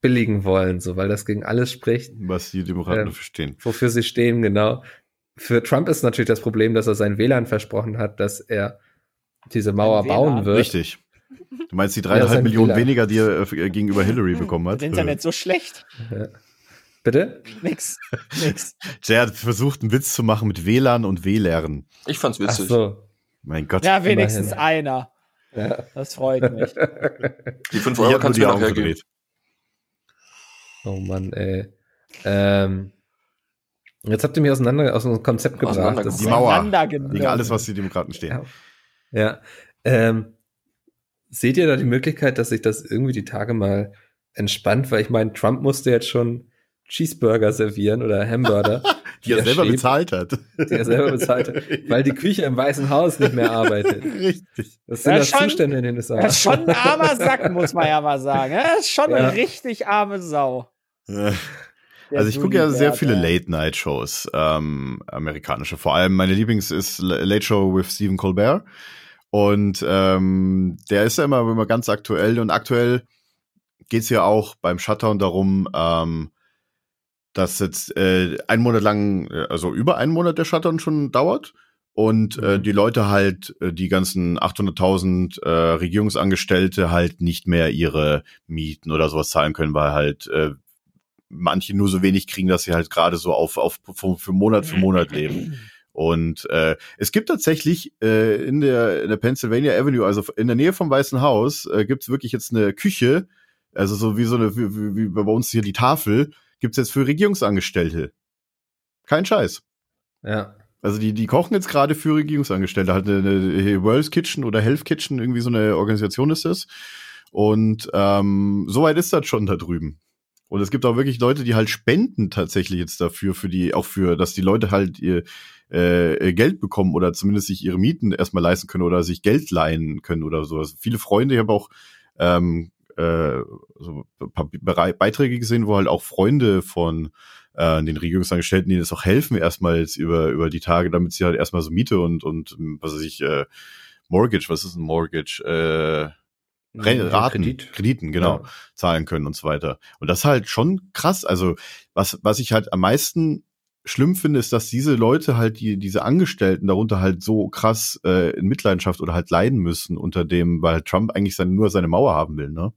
S2: billigen wollen, so, weil das gegen alles spricht,
S6: Was die Demokraten
S2: Ähm,
S6: verstehen.
S2: wofür sie stehen, genau. Für Trump ist natürlich das Problem, dass er seinen Wählern versprochen hat, dass er diese Mauer bauen
S4: WLAN?
S2: wird.
S6: Richtig. Du meinst die
S2: Ja,
S6: dreieinhalb
S2: sein
S6: Millionen
S2: Fehler.
S6: weniger, die er äh, gegenüber Hillary bekommen hat?
S4: Das Internet so schlecht.
S2: Bitte?
S4: Nix. *laughs* Nix.
S6: Der hat versucht, einen Witz zu machen mit WLAN und WLAN.
S5: Ich fand's
S2: Ach
S5: witzig.
S2: so.
S6: Mein Gott.
S4: Ja, wenigstens
S2: Immerhin.
S4: einer.
S2: Ja.
S4: Das freut mich. *laughs*
S5: Die 5
S6: Ich
S5: Euro kannst du mir
S6: Augen
S5: nachher geben.
S2: Oh Mann, ey. Ähm, jetzt habt ihr mich auseinander aus dem Konzept gebracht.
S6: Die Mauer. Gegen alles, was die Demokraten stehen.
S2: Ja. Ja. Ähm, seht ihr da die Möglichkeit, dass sich das irgendwie die Tage mal entspannt? Weil ich meine, Trump musste jetzt schon Cheeseburger servieren oder Hamburger, *laughs*
S6: Die er selber
S2: steht,
S6: bezahlt hat.
S2: die er selber bezahlt hat, *laughs* weil die Küche im Weißen Haus nicht mehr arbeitet. *laughs*
S6: Richtig.
S2: Das sind
S4: Ja,
S2: das
S4: schon-
S2: Zustände in den USA.
S4: Er ist schon ein armer Sack, muss man ja mal sagen. Er ist schon
S2: Ja.
S4: eine richtig arme Sau.
S6: Äh,
S4: Der
S6: Also ich gucke ja sehr viele
S4: ey.
S6: Late-Night-Shows, ähm, amerikanische. Vor allem meine Lieblings ist Late Show with Stephen Colbert. Und ähm, der ist ja immer, immer ganz aktuell. Und aktuell geht's ja auch beim Shutdown darum, ähm, dass jetzt äh, ein Monat lang, äh, also über einen Monat der Shutdown schon dauert. Und äh,
S2: Mhm.
S6: die Leute halt, äh, die ganzen 800.000 äh, Regierungsangestellte halt nicht mehr ihre Mieten oder sowas zahlen können, weil halt äh, manche nur so wenig kriegen, dass sie halt gerade so auf, auf für, Monat für Monat leben. Und äh, es gibt tatsächlich äh, in der in der Pennsylvania Avenue, also in der Nähe vom Weißen Haus, äh, gibt's wirklich jetzt eine Küche, also so wie so eine wie, wie bei uns hier die Tafel, gibt's jetzt für Regierungsangestellte. Kein Scheiß.
S2: Ja.
S6: Also die, die kochen jetzt gerade für Regierungsangestellte. Halt eine, eine World's Kitchen oder Health Kitchen, irgendwie so eine Organisation ist das. Und ähm, soweit ist das schon da drüben. Und es gibt auch wirklich Leute, die halt spenden tatsächlich jetzt dafür, für die, auch für, dass die Leute halt ihr äh, Geld bekommen oder zumindest sich ihre Mieten erstmal leisten können oder sich Geld leihen können oder sowas. Viele Freunde, ich habe auch ähm, äh, so ein paar Beiträge gesehen, wo halt auch Freunde von äh, den Regierungsangestellten, denen es auch helfen, erstmal jetzt über, über die Tage, damit sie halt erstmal so Miete und, und was weiß ich, äh, Mortgage, was ist ein Mortgage? Äh, Raten,
S2: Kredit.
S6: Krediten, genau,
S2: Ja.
S6: zahlen können und so weiter. Und das ist halt schon krass. Also, was, was ich halt am meisten schlimm finde, ist, dass diese Leute halt, die, diese Angestellten darunter halt so krass äh, in Mitleidenschaft oder halt leiden müssen unter dem, weil Trump eigentlich sein, nur seine Mauer haben will, ne?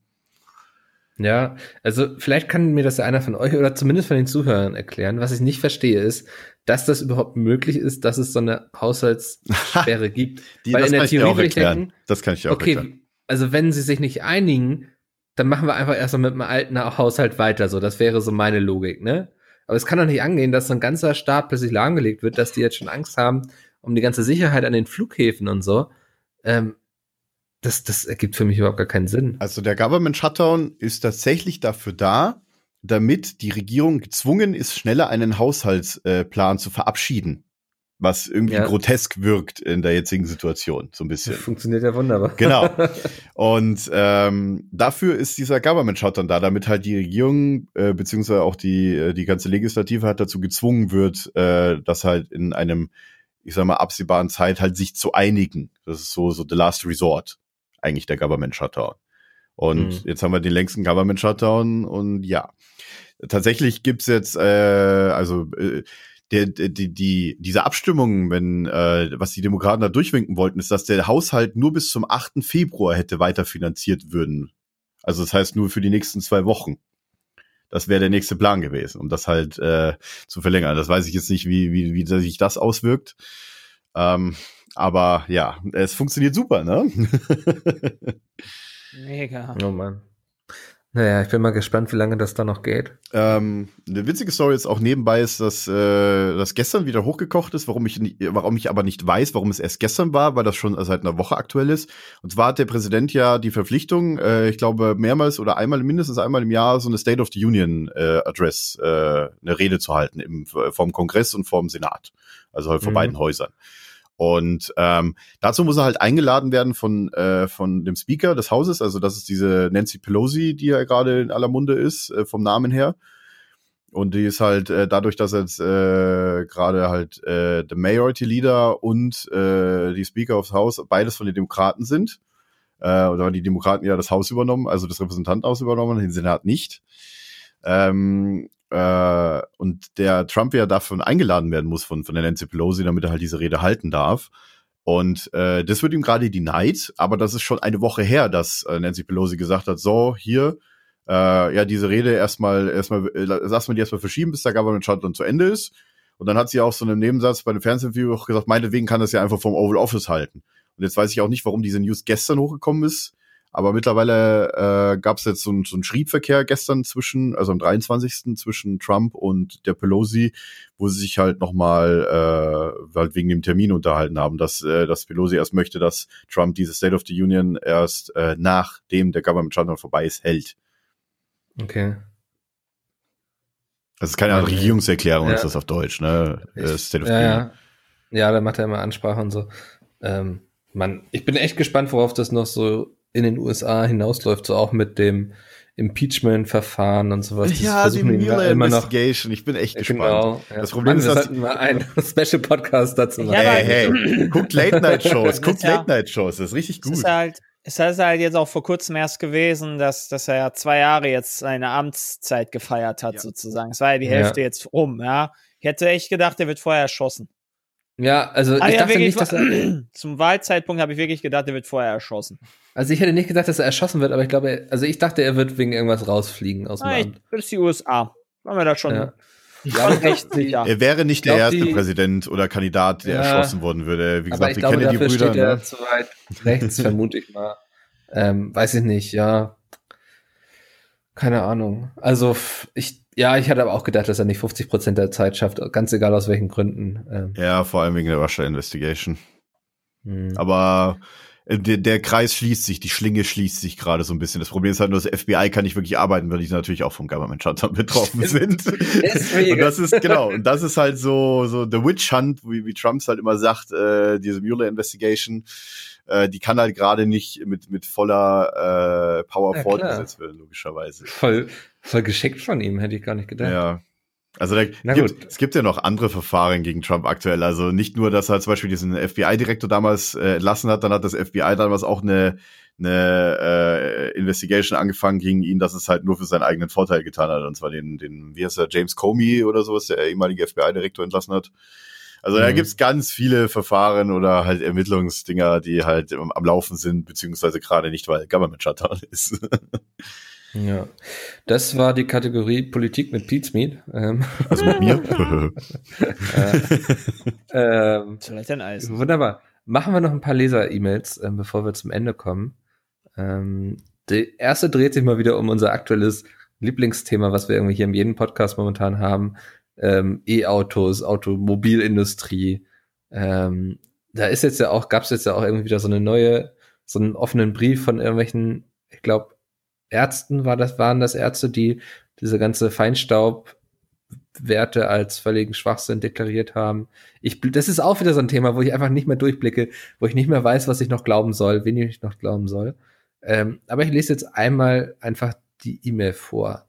S2: Ja, also vielleicht kann mir das ja einer von euch oder zumindest von den Zuhörern erklären. Was ich nicht verstehe, ist, dass das überhaupt möglich ist, dass es so eine Haushaltssperre *laughs* gibt.
S6: Die,
S2: Weil
S6: das
S2: in der
S6: kann ich
S2: Theorie
S6: auch
S2: ich
S6: erklären.
S2: denken,
S6: das kann ich auch
S2: okay,
S6: erklären.
S2: also wenn sie sich nicht einigen, dann machen wir einfach erstmal mit dem alten Haushalt weiter. So, das wäre so meine Logik, ne? Aber es kann doch nicht angehen, dass so ein ganzer Staat plötzlich lahmgelegt wird, dass die jetzt schon Angst haben um die ganze Sicherheit an den Flughäfen und so. Ähm, das, das ergibt für mich überhaupt gar keinen Sinn.
S6: Also der Government Shutdown ist tatsächlich dafür da, damit die Regierung gezwungen ist, schneller einen Haushaltsplan zu verabschieden. Was irgendwie
S2: Ja.
S6: grotesk wirkt in der jetzigen Situation, so ein bisschen.
S2: Funktioniert ja wunderbar.
S6: Genau. *laughs* Und ähm, dafür ist dieser Government Shutdown da, damit halt die Regierung äh, beziehungsweise auch die äh, die ganze Legislative halt dazu gezwungen wird, äh, das halt in einem, ich sag mal, absehbaren Zeit halt sich zu einigen. Das ist so so the last resort eigentlich der Government Shutdown. Und
S2: Mhm.
S6: jetzt haben wir den längsten Government Shutdown und ja, tatsächlich gibt's jetzt äh, also äh, der, der, die, die, diese Abstimmung, wenn, äh, was die Demokraten da durchwinken wollten, ist, dass der Haushalt nur bis zum 8. Februar hätte weiterfinanziert würden. Also das heißt nur für die nächsten zwei Wochen. Das wäre der nächste Plan gewesen, um das halt äh, zu verlängern. Das weiß ich jetzt nicht, wie, wie, wie sich das auswirkt. Ähm, aber ja, es funktioniert super, ne?
S4: Mega.
S2: Oh Mann. Naja, ich bin mal gespannt, wie lange das da noch geht.
S6: Ähm, eine witzige Story jetzt auch nebenbei ist, dass äh, das gestern wieder hochgekocht ist, warum ich, nicht, warum ich aber nicht weiß, warum es erst gestern war, weil das schon seit einer Woche aktuell ist. Und zwar hat der Präsident ja die Verpflichtung, äh, ich glaube mehrmals oder einmal mindestens einmal im Jahr so eine State of the Union äh, Address, äh, eine Rede zu halten im, vom Kongress und vom Senat, also halt von
S2: Mhm.
S6: beiden Häusern. Und ähm, dazu muss er halt eingeladen werden von, äh, von dem Speaker des Hauses. Also das ist diese Nancy Pelosi, die ja gerade in aller Munde ist, äh, vom Namen her. Und die ist halt äh, dadurch, dass jetzt äh, gerade halt äh, der Majority Leader und äh, die Speaker of the House beides von den Demokraten sind. Äh, oder die Demokraten ja das Haus übernommen, also das Repräsentantenhaus übernommen, den Senat nicht. Ähm, äh, und der Trump ja davon eingeladen werden muss von, von der Nancy Pelosi, damit er halt diese Rede halten darf. Und äh, das wird ihm gerade denied, aber das ist schon eine Woche her, dass äh, Nancy Pelosi gesagt hat, so, hier, äh, ja, diese Rede erstmal, erstmal, äh, lass mal die erstmal verschieben, bis der Government Shutdown zu Ende ist. Und dann hat sie auch so einen Nebensatz bei einem Fernsehinterview auch gesagt, meinetwegen kann das ja einfach vom Oval Office halten. Und jetzt weiß ich auch nicht, warum diese News gestern hochgekommen ist. Aber mittlerweile äh, gab es jetzt so, ein- so einen Schriebverkehr gestern zwischen, also am 23. zwischen Trump und der Pelosi, wo sie sich halt nochmal äh, halt wegen dem Termin unterhalten haben, dass, äh, dass Pelosi erst möchte, dass Trump diese State of the Union erst äh, nachdem der Government Shutdown vorbei ist, hält.
S2: Okay.
S6: Das ist keine Art
S2: Okay.
S6: Regierungserklärung,
S2: Ja.
S6: ist das auf Deutsch, ne?
S2: Ich-
S6: State of the
S2: ja,
S6: Union.
S2: ja. ja, da macht er immer Ansprache und so. Ähm, Mann, ich bin echt gespannt, worauf das noch so in den USA hinausläuft, so auch mit dem Impeachment-Verfahren und sowas. Das
S6: Ja, die Mueller
S2: immer noch.
S6: Investigation. Ich bin echt gespannt.
S2: Genau. Ja.
S6: Das Problem
S2: Mann,
S6: ist,
S2: wir
S6: dass-
S2: sollten mal einen *laughs* Special Podcast dazu machen.
S4: Ja,
S6: Hey, hey, guckt Late-Night-Shows, *laughs* guckt
S4: Ja.
S6: Late-Night-Shows, das ist richtig
S4: Es
S6: gut.
S4: ist halt, es ist halt jetzt auch vor kurzem erst gewesen, dass, dass er ja zwei Jahre jetzt seine Amtszeit gefeiert hat,
S6: Ja.
S4: sozusagen. Es war ja die
S2: Ja.
S4: Hälfte jetzt rum, ja. Ich hätte echt gedacht, er wird vorher erschossen.
S2: Ja, also
S4: Ah,
S2: ich
S4: ja,
S2: dachte
S4: wirklich,
S2: nicht, dass er, *clears throat*
S4: zum Wahlzeitpunkt habe ich wirklich gedacht, er wird vorher erschossen.
S2: also ich hätte nicht gedacht, dass er erschossen wird, aber ich glaube, also ich dachte, er wird wegen irgendwas rausfliegen aus dem
S4: Ah, ich,
S2: Amt.
S4: das ist die USA. Waren wir da schon,
S2: Ja. *laughs*
S4: schon recht sicher.
S6: Er wäre nicht
S2: glaub,
S6: der erste
S2: die-
S6: Präsident oder Kandidat, der
S2: Ja.
S6: erschossen worden würde. Wie gesagt,
S2: ich
S6: wir
S2: glaube,
S6: kennen die
S2: dafür
S6: Brüder.
S2: steht er
S6: Ne?
S2: zu weit rechts, *laughs* vermute ich mal. Ähm, weiß ich nicht, ja. Keine Ahnung. Also ich, ja, ich hatte aber auch gedacht, dass er nicht 50 Prozent der Zeit schafft, ganz egal aus welchen Gründen. Ähm,
S6: Ja, vor allem wegen der Russia Investigation.
S2: hm.
S6: Aber äh, der, der Kreis schließt sich, die Schlinge schließt sich gerade so ein bisschen. Das Problem ist halt nur, das FBI kann nicht wirklich arbeiten, weil die natürlich auch vom Government Shutdown *laughs* betroffen sind. *laughs*
S2: Deswegen.
S6: Und das ist, genau, und das ist halt so, so the Witch Hunt, wie, wie Trump es halt immer sagt, äh, diese Mueller Investigation, äh, die kann halt gerade nicht mit, mit voller äh, Power
S2: Ja,
S6: fortgesetzt werden, logischerweise.
S2: voll, voll geschickt von ihm, hätte ich gar nicht gedacht.
S6: Ja. Also da
S2: Na
S6: gibt,
S2: gut.
S6: es gibt ja noch andere Verfahren gegen Trump aktuell. Also nicht nur, dass er zum Beispiel diesen FBI-Direktor damals äh, entlassen hat, dann hat das FBI damals auch eine, eine äh, Investigation angefangen gegen ihn, dass es halt nur für seinen eigenen Vorteil getan hat. Und zwar den, den wie heißt er, James Comey oder sowas, der ehemalige FBI-Direktor entlassen hat. Also da
S2: Mhm.
S6: gibt's ganz viele Verfahren oder halt Ermittlungsdinger, die halt am, am Laufen sind, beziehungsweise gerade nicht, weil Government Shutdown *laughs* ist.
S2: Ja. Das war die Kategorie Politik mit Pizmeet. Ähm,
S6: Also mit mir. *laughs* *laughs*
S2: ähm,
S4: Vielleicht ein Eis.
S2: Wunderbar. Machen wir noch ein paar Leser-E-Mails, ähm, bevor wir zum Ende kommen. Ähm, die erste dreht sich mal wieder um unser aktuelles Lieblingsthema, was wir irgendwie hier in jedem Podcast momentan haben. Ähm, E-Autos, Automobilindustrie. Ähm, da ist jetzt ja auch, gab es jetzt ja auch irgendwie wieder so eine neue, so einen offenen Brief von irgendwelchen, ich glaube, Ärzten war das, waren das Ärzte, die diese ganze Feinstaubwerte als völligen Schwachsinn deklariert haben. Ich, das ist auch wieder so ein Thema, wo ich einfach nicht mehr durchblicke, wo ich nicht mehr weiß, was ich noch glauben soll, wen ich noch glauben soll. Ähm, aber ich lese jetzt einmal einfach die E-Mail vor.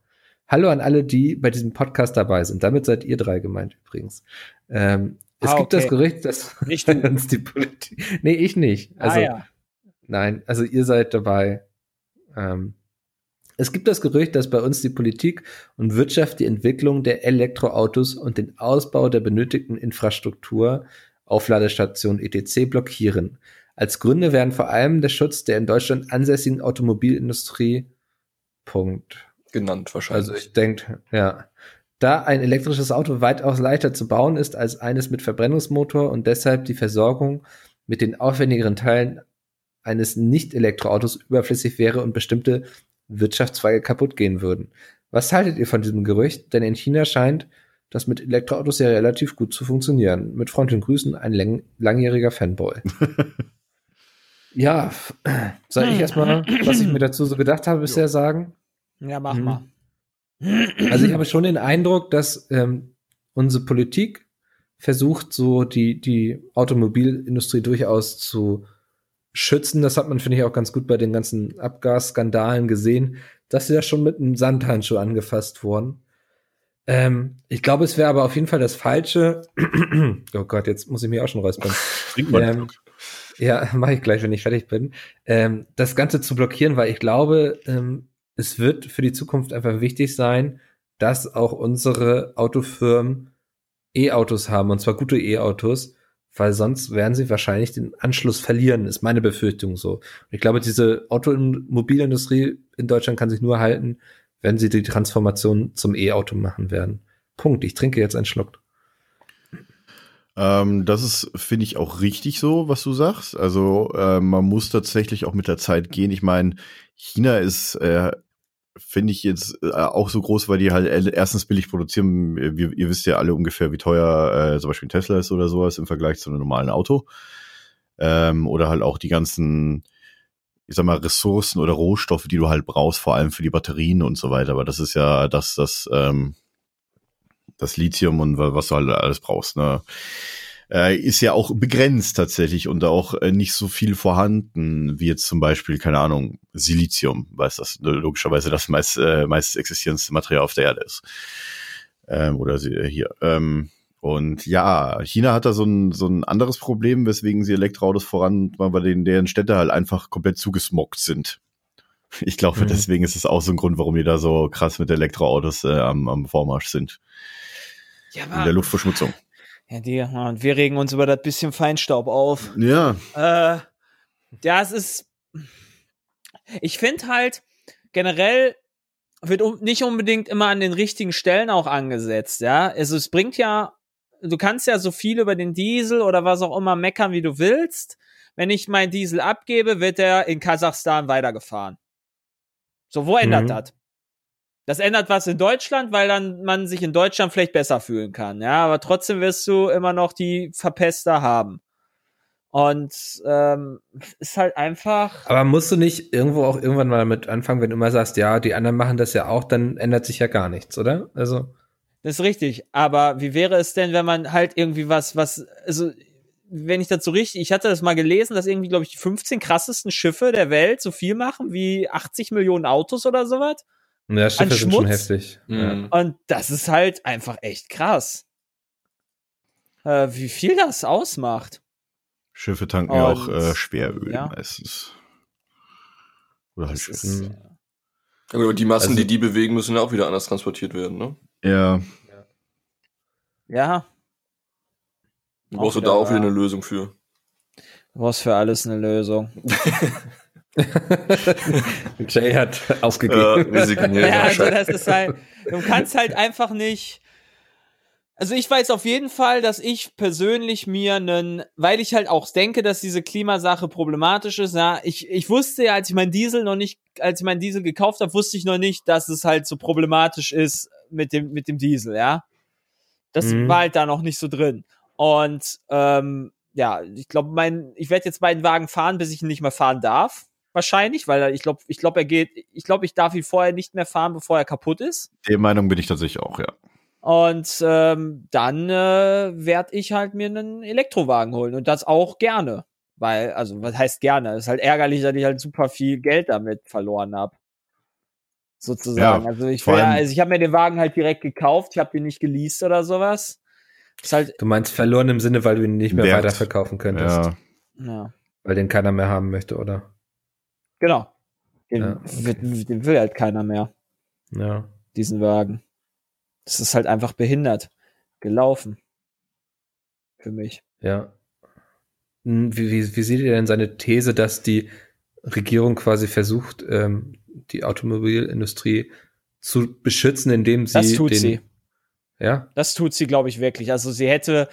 S2: Hallo an alle, die bei diesem Podcast dabei sind. Damit seid ihr drei gemeint übrigens. Ähm, es
S4: Ah,
S2: gibt
S4: okay.
S2: das Gerücht, dass
S4: Nicht *laughs*
S2: uns die Politik. Nee, ich nicht. Also,
S4: ah, ja.
S2: Nein, also ihr seid dabei. Ähm, es gibt das Gerücht, dass bei uns die Politik und Wirtschaft die Entwicklung der Elektroautos und den Ausbau der benötigten Infrastruktur, Aufladestationen etc. blockieren. Als Gründe werden vor allem der Schutz der in Deutschland ansässigen Automobilindustrie Punkt.
S5: Genannt wahrscheinlich.
S2: Also ich denke, ja. Da ein elektrisches Auto weitaus leichter zu bauen ist als eines mit Verbrennungsmotor und deshalb die Versorgung mit den aufwendigeren Teilen eines Nicht-Elektroautos überflüssig wäre und bestimmte Wirtschaftszweige kaputt gehen würden. Was haltet ihr von diesem Gerücht? Denn in China scheint das mit Elektroautos ja relativ gut zu funktionieren. Mit freundlichen Grüßen, ein lang langjähriger Fanboy. *laughs* ja, soll ich erstmal, was ich mir dazu so gedacht habe, bisher sagen?
S4: Ja, mach
S2: Mhm.
S4: mal.
S2: Also ich habe schon den Eindruck, dass ähm, unsere Politik versucht, so die, die Automobilindustrie durchaus zu schützen. Das hat man, finde ich, auch ganz gut bei den ganzen Abgasskandalen gesehen, dass sie da schon mit einem Sandhandschuh angefasst wurden. Ähm, ich glaube, es wäre aber auf jeden Fall das Falsche. *clears throat* oh Gott, jetzt muss ich mich auch schon räuspern.
S6: Trink mal.
S2: Ähm, ja, *laughs* mache ich gleich, wenn ich fertig bin. Ähm, das Ganze zu blockieren, weil ich glaube, ähm, es wird für die Zukunft einfach wichtig sein, dass auch unsere Autofirmen E-Autos haben, und zwar gute E-Autos, weil sonst werden sie wahrscheinlich den Anschluss verlieren, ist meine Befürchtung so. Und ich glaube, diese Automobilindustrie in Deutschland kann sich nur halten, wenn sie die Transformation zum E-Auto machen werden. Punkt. Ich trinke jetzt einen Schluck.
S6: Ähm, das ist, finde ich, auch richtig so, was du sagst. Also äh, man muss tatsächlich auch mit der Zeit gehen. Ich meine, China ist, äh, finde ich jetzt äh, auch so groß, weil die halt erstens billig produzieren. Wir, ihr wisst ja alle ungefähr, wie teuer äh, zum Beispiel ein Tesla ist oder sowas im Vergleich zu einem normalen Auto. Ähm, oder halt auch die ganzen, ich sag mal, Ressourcen oder Rohstoffe, die du halt brauchst, vor allem für die Batterien und so weiter. Aber das ist ja das, das, ähm, das Lithium und wa- was du halt alles brauchst, ne? Äh, ist ja auch begrenzt tatsächlich und auch äh, nicht so viel vorhanden, wie jetzt zum Beispiel, keine Ahnung, Silizium, weil das logischerweise das meist, äh, meist existierendste Material auf der Erde ist. Ähm, oder sie, äh, hier. Ähm, und ja, China hat da so ein, so ein anderes Problem, weswegen sie Elektroautos voran, weil bei denen deren Städte halt einfach komplett zugesmockt sind. Ich glaube,
S2: Mhm.
S6: deswegen ist es auch so ein Grund, warum die da so krass mit Elektroautos äh, am, am Vormarsch sind.
S4: Ja,
S6: In der Luftverschmutzung.
S4: Ja, die, ja, und wir regen uns über das bisschen Feinstaub auf.
S6: Ja.
S4: Äh, ja, es ist. Ich finde halt, generell wird um, nicht unbedingt immer an den richtigen Stellen auch angesetzt, ja. Also es bringt ja, du kannst ja so viel über den Diesel oder was auch immer meckern, wie du willst. Wenn ich meinen Diesel abgebe, wird er in Kasachstan weitergefahren. So, wo ändert
S2: Mhm.
S4: das? Das ändert was in Deutschland, weil dann man sich in Deutschland vielleicht besser fühlen kann, ja. Aber trotzdem wirst du immer noch die Verpester haben. Und ähm, ist halt einfach.
S2: Aber musst du nicht irgendwo auch irgendwann mal mit anfangen, wenn du immer sagst, ja, die anderen machen das ja auch, dann ändert sich ja gar nichts, oder? Also,
S4: Das ist richtig. Aber wie wäre es denn, wenn man halt irgendwie was, was, also, wenn ich so richtig, ich hatte das mal gelesen, dass irgendwie, glaube ich, die 15 krassesten Schiffe der Welt so viel machen wie 80 Millionen Autos oder sowas.
S2: Ja, Schiffe
S4: An
S2: sind schon heftig.
S5: Mhm.
S4: Und das ist halt einfach echt krass. Äh, wie viel das ausmacht.
S6: Schiffe tanken ja auch
S4: Und-
S6: äh, Schweröl
S4: ja.
S6: meistens. Oder halt Schiffe.
S4: ist.
S5: Ja, gut, aber die Massen,
S2: Also-
S5: die die bewegen, müssen ja auch wieder anders transportiert werden, ne?
S6: Ja,
S4: ja,
S5: Du
S4: Auch
S5: brauchst du da auch wieder eine Lösung für.
S4: du brauchst für alles eine Lösung. *laughs* *laughs*
S2: Jay hat
S5: Ja,
S2: aufgegeben.
S5: resignieren.
S4: Ja, also das ist halt, du kannst halt einfach nicht. Also ich weiß auf jeden Fall, dass ich persönlich mir einen, weil ich halt auch denke, dass diese Klimasache problematisch ist. Ja, ich, ich wusste ja, als ich meinen Diesel noch nicht, als ich meinen Diesel gekauft habe, wusste ich noch nicht, dass es halt so problematisch ist mit dem mit dem Diesel. Ja, das
S2: Mhm.
S4: war halt da noch nicht so drin. Und ähm, ja, ich glaube, mein, ich werde jetzt meinen Wagen fahren, bis ich ihn nicht mehr fahren darf. Wahrscheinlich, weil ich glaube, ich glaube, er geht, ich glaube, ich darf ihn vorher nicht mehr fahren, bevor er kaputt ist.
S6: der Meinung bin ich tatsächlich auch, ja.
S4: Und ähm, dann äh, werde ich halt mir einen Elektrowagen holen und das auch gerne. Weil, also, was heißt gerne? Es ist halt ärgerlich, dass ich halt super viel Geld damit verloren habe. Sozusagen.
S6: Ja,
S4: also ich ja- also ich habe mir den Wagen halt direkt gekauft, ich habe den nicht geleast oder sowas. Ist halt,
S2: Du meinst verloren im Sinne, weil du ihn nicht mehr
S6: Wert.
S2: weiterverkaufen könntest.
S6: Ja,
S4: ja,
S2: Weil den keiner mehr haben möchte, oder?
S4: Genau. Den,
S2: Ja,
S4: wird- den will halt keiner mehr.
S2: Ja.
S4: diesen Wagen. Das ist halt einfach behindert gelaufen. Für mich.
S2: Ja. Hm, Wie, wie, wie seht ihr denn seine These, dass die Regierung quasi versucht, ähm, die Automobilindustrie zu beschützen, indem sie
S4: Das tut
S2: den,
S4: sie.
S2: Ja,
S4: Das tut sie, glaube ich, wirklich. Also sie hätte,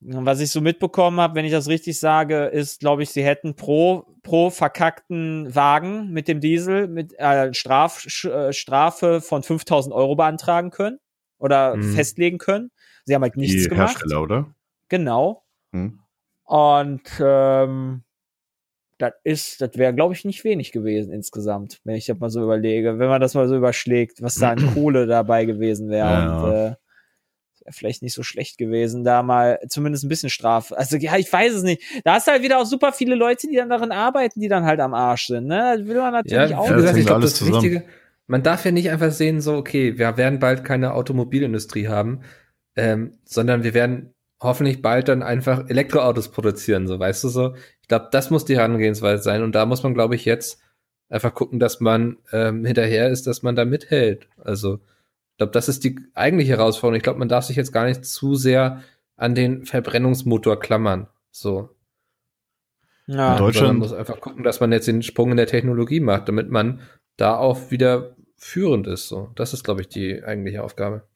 S4: was ich so mitbekommen habe, wenn ich das richtig sage, ist, glaube ich, sie hätten pro, pro verkackten Wagen mit dem Diesel mit äh, Straf, äh, Strafe von 5000 Euro beantragen können oder
S2: Mhm.
S4: festlegen können. Sie haben halt nichts
S6: die
S4: gemacht.
S6: Hersteller, oder?
S4: Genau.
S6: Hm.
S4: Und ähm, das ist, das wäre, glaube ich, nicht wenig gewesen insgesamt, wenn ich das mal so überlege, wenn man das mal so überschlägt, was da an *clears throat* Kohle dabei gewesen wäre.
S6: Ja.
S4: Und äh, wäre vielleicht nicht so schlecht gewesen, da mal zumindest ein bisschen Strafe. Also ja, ich weiß es nicht. Da hast du halt wieder auch super viele Leute, die dann darin arbeiten, die dann halt am Arsch sind. Ne? Das will man natürlich
S2: ja,
S4: auch.
S6: das
S2: gesagt, ich glaube, das
S6: zusammen.
S2: Wichtige, man darf ja nicht einfach sehen, so, okay, wir werden bald keine Automobilindustrie haben, ähm, sondern wir werden hoffentlich bald dann einfach Elektroautos produzieren, so, weißt du so. Ich glaube, das muss die Herangehensweise sein und da muss man, glaube ich, jetzt einfach gucken, dass man ähm, hinterher ist, dass man da mithält. Also, ich glaube, das ist die eigentliche Herausforderung. Ich glaube, man darf sich jetzt gar nicht zu sehr an den Verbrennungsmotor klammern. So.
S4: ja.
S6: In Deutschland-
S2: Sondern muss einfach gucken, dass man jetzt den Sprung in der Technologie macht, damit man da auch wieder führend ist. So, das ist, glaube ich, die eigentliche Aufgabe.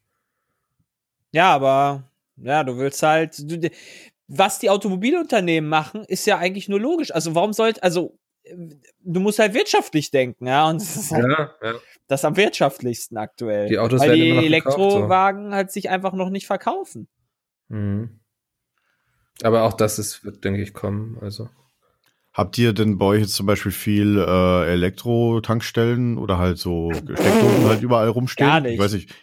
S4: Ja, aber ja, du willst halt, du, was die Automobilunternehmen machen, ist ja eigentlich nur logisch. Also warum sollte, also du musst halt wirtschaftlich denken, ja, und das ist halt
S2: ja.
S4: das am wirtschaftlichst aktuell.
S2: Die Autos
S4: Weil
S2: werden
S4: die
S2: immer noch gekauft, so.
S4: Elektrowagen halt sich einfach noch nicht verkaufen.
S2: Mhm. Aber auch das ist, wird, denke ich, kommen. Also.
S6: Habt ihr denn bei euch jetzt zum Beispiel viel äh, Elektro-Tankstellen oder halt so Steckdosen *laughs* halt überall rumstehen?
S4: Gar nicht.
S6: Ich weiß nicht.